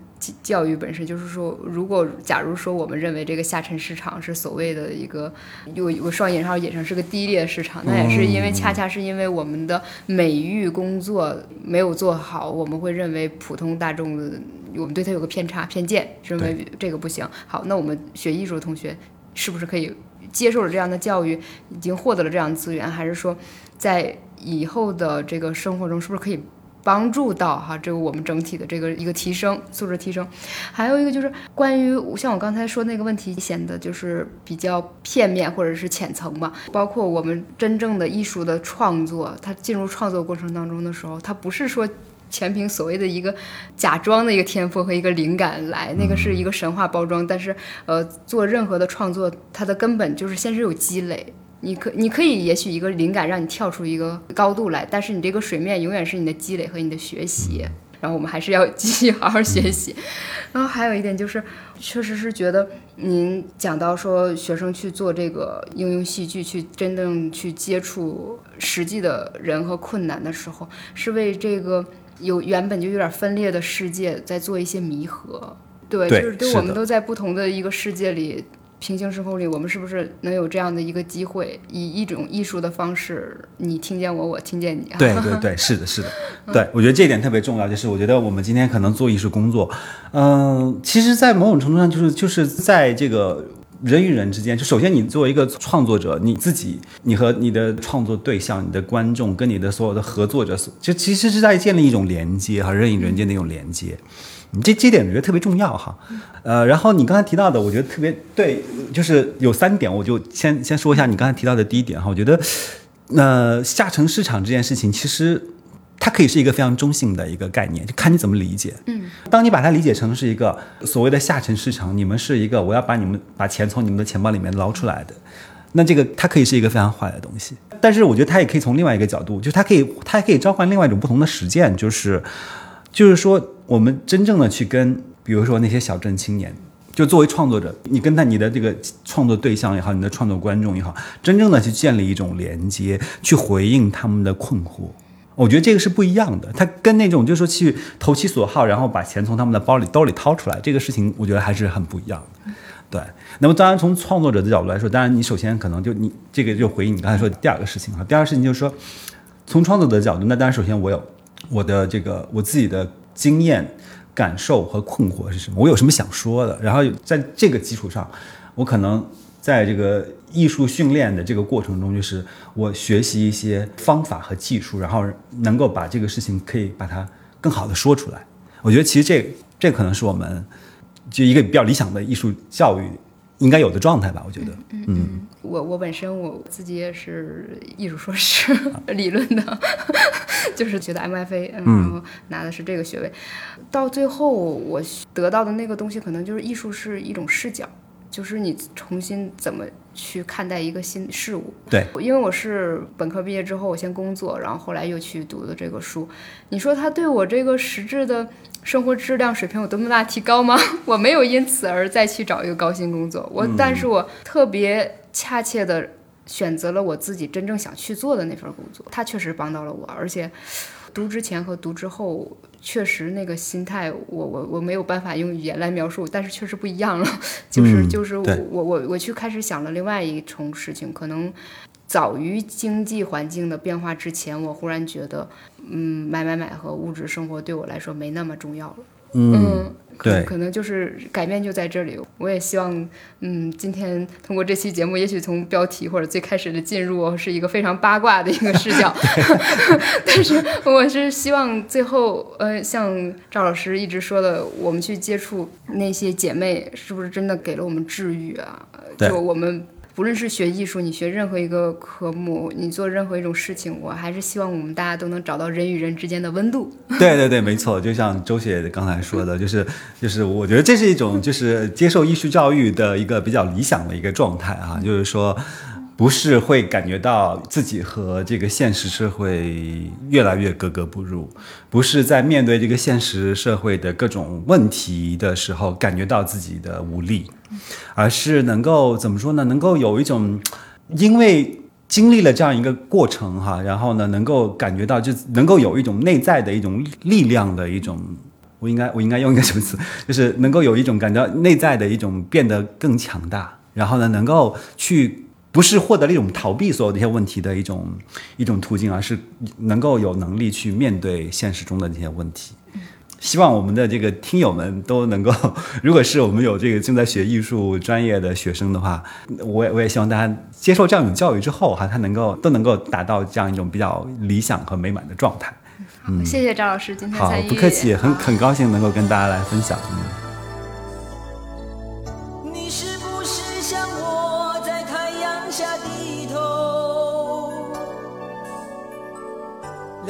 教育本身就是说，如果假如说我们认为这个下沉市场是所谓的一个有有双引号引上是个低劣市场，那也是因为恰恰是因为我们的美育工作没有做好，我们会认为普通大众的我们对他有个偏差偏见，认为这个不行。好，那我们学艺术的同学是不是可以接受了这样的教育，已经获得了这样的资源，还是说在以后的这个生活中是不是可以？帮助到哈，这个我们整体的这个一个提升素质提升，还有一个就是关于像我刚才说那个问题，显得就是比较片面或者是浅层嘛。包括我们真正的艺术的创作，它进入创作过程当中的时候，它不是说全凭所谓的一个假装的一个天赋和一个灵感来，那个是一个神话包装。但是呃，做任何的创作，它的根本就是先是有积累。你可你可以也许一个灵感让你跳出一个高度来，但是你这个水面永远是你的积累和你的学习。然后我们还是要继续好好学习。然后还有一点就是，确实是觉得您讲到说学生去做这个应用戏剧，去真正去接触实际的人和困难的时候，是为这个有原本就有点分裂的世界在做一些弥合。对，就是对我们都在不同的一个世界里。平行时空里，我们是不是能有这样的一个机会，以一种艺术的方式，你听见我，我听见你。对对对，是的，是的，对我觉得这一点特别重要，就是我觉得我们今天可能做艺术工作，嗯，其实，在某种程度上，就是就是在这个人与人之间，就首先你作为一个创作者，你自己，你和你的创作对象、你的观众，跟你的所有的合作者，就其实是在建立一种连接和人与人间的一种连接。你这这点我觉得特别重要哈，呃，然后你刚才提到的，我觉得特别对，就是有三点，我就先先说一下你刚才提到的第一点哈，我觉得，那下沉市场这件事情，其实它可以是一个非常中性的一个概念，就看你怎么理解。嗯，当你把它理解成是一个所谓的下沉市场，你们是一个我要把你们把钱从你们的钱包里面捞出来的，那这个它可以是一个非常坏的东西。但是我觉得它也可以从另外一个角度，就它可以它还可以召唤另外一种不同的实践，就是就是说。我们真正的去跟，比如说那些小镇青年，就作为创作者，你跟他你的这个创作对象也好，你的创作观众也好，真正的去建立一种连接，去回应他们的困惑，我觉得这个是不一样的。他跟那种就是说去投其所好，然后把钱从他们的包里兜里掏出来，这个事情我觉得还是很不一样的。对，那么当然从创作者的角度来说，当然你首先可能就你这个就回应你刚才说的第二个事情哈，第二个事情就是说，从创作者的角度，那当然首先我有我的这个我自己的。经验、感受和困惑是什么？我有什么想说的？然后在这个基础上，我可能在这个艺术训练的这个过程中，就是我学习一些方法和技术，然后能够把这个事情可以把它更好的说出来。我觉得其实这这可能是我们就一个比较理想的艺术教育。应该有的状态吧，我觉得。嗯，我我本身我自己也是艺术硕士 理论的，就是学的 MFA，然后拿的是这个学位。到最后我得到的那个东西，可能就是艺术是一种视角，就是你重新怎么去看待一个新事物。对，因为我是本科毕业之后，我先工作，然后后来又去读的这个书。你说他对我这个实质的。生活质量水平有多么大提高吗？我没有因此而再去找一个高薪工作，我，但是我特别恰切的选择了我自己真正想去做的那份工作，它确实帮到了我，而且读之前和读之后，确实那个心态，我我我没有办法用语言来描述，但是确实不一样了，就是就是我我我我去开始想了另外一重事情，可能。早于经济环境的变化之前，我忽然觉得，嗯，买买买和物质生活对我来说没那么重要了。嗯，对，可能就是改变就在这里。我也希望，嗯，今天通过这期节目，也许从标题或者最开始的进入是一个非常八卦的一个视角，但是我是希望最后，呃，像赵老师一直说的，我们去接触那些姐妹，是不是真的给了我们治愈啊？就我们。无论是学艺术，你学任何一个科目，你做任何一种事情，我还是希望我们大家都能找到人与人之间的温度。对对对，没错，就像周雪刚才说的，就是就是，我觉得这是一种就是接受艺术教育的一个比较理想的一个状态啊，就是说。不是会感觉到自己和这个现实社会越来越格格不入，不是在面对这个现实社会的各种问题的时候感觉到自己的无力，而是能够怎么说呢？能够有一种，因为经历了这样一个过程哈，然后呢，能够感觉到就能够有一种内在的一种力量的一种，我应该我应该用一个什么词？就是能够有一种感觉内在的一种变得更强大，然后呢，能够去。不是获得了一种逃避所有这些问题的一种一种途径，而是能够有能力去面对现实中的这些问题。希望我们的这个听友们都能够，如果是我们有这个正在学艺术专业的学生的话，我也我也希望大家接受这样一种教育之后，哈，他能够都能够达到这样一种比较理想和美满的状态。嗯，谢谢张老师今天好，不客气，很很高兴能够跟大家来分享。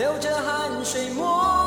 流着汗水，默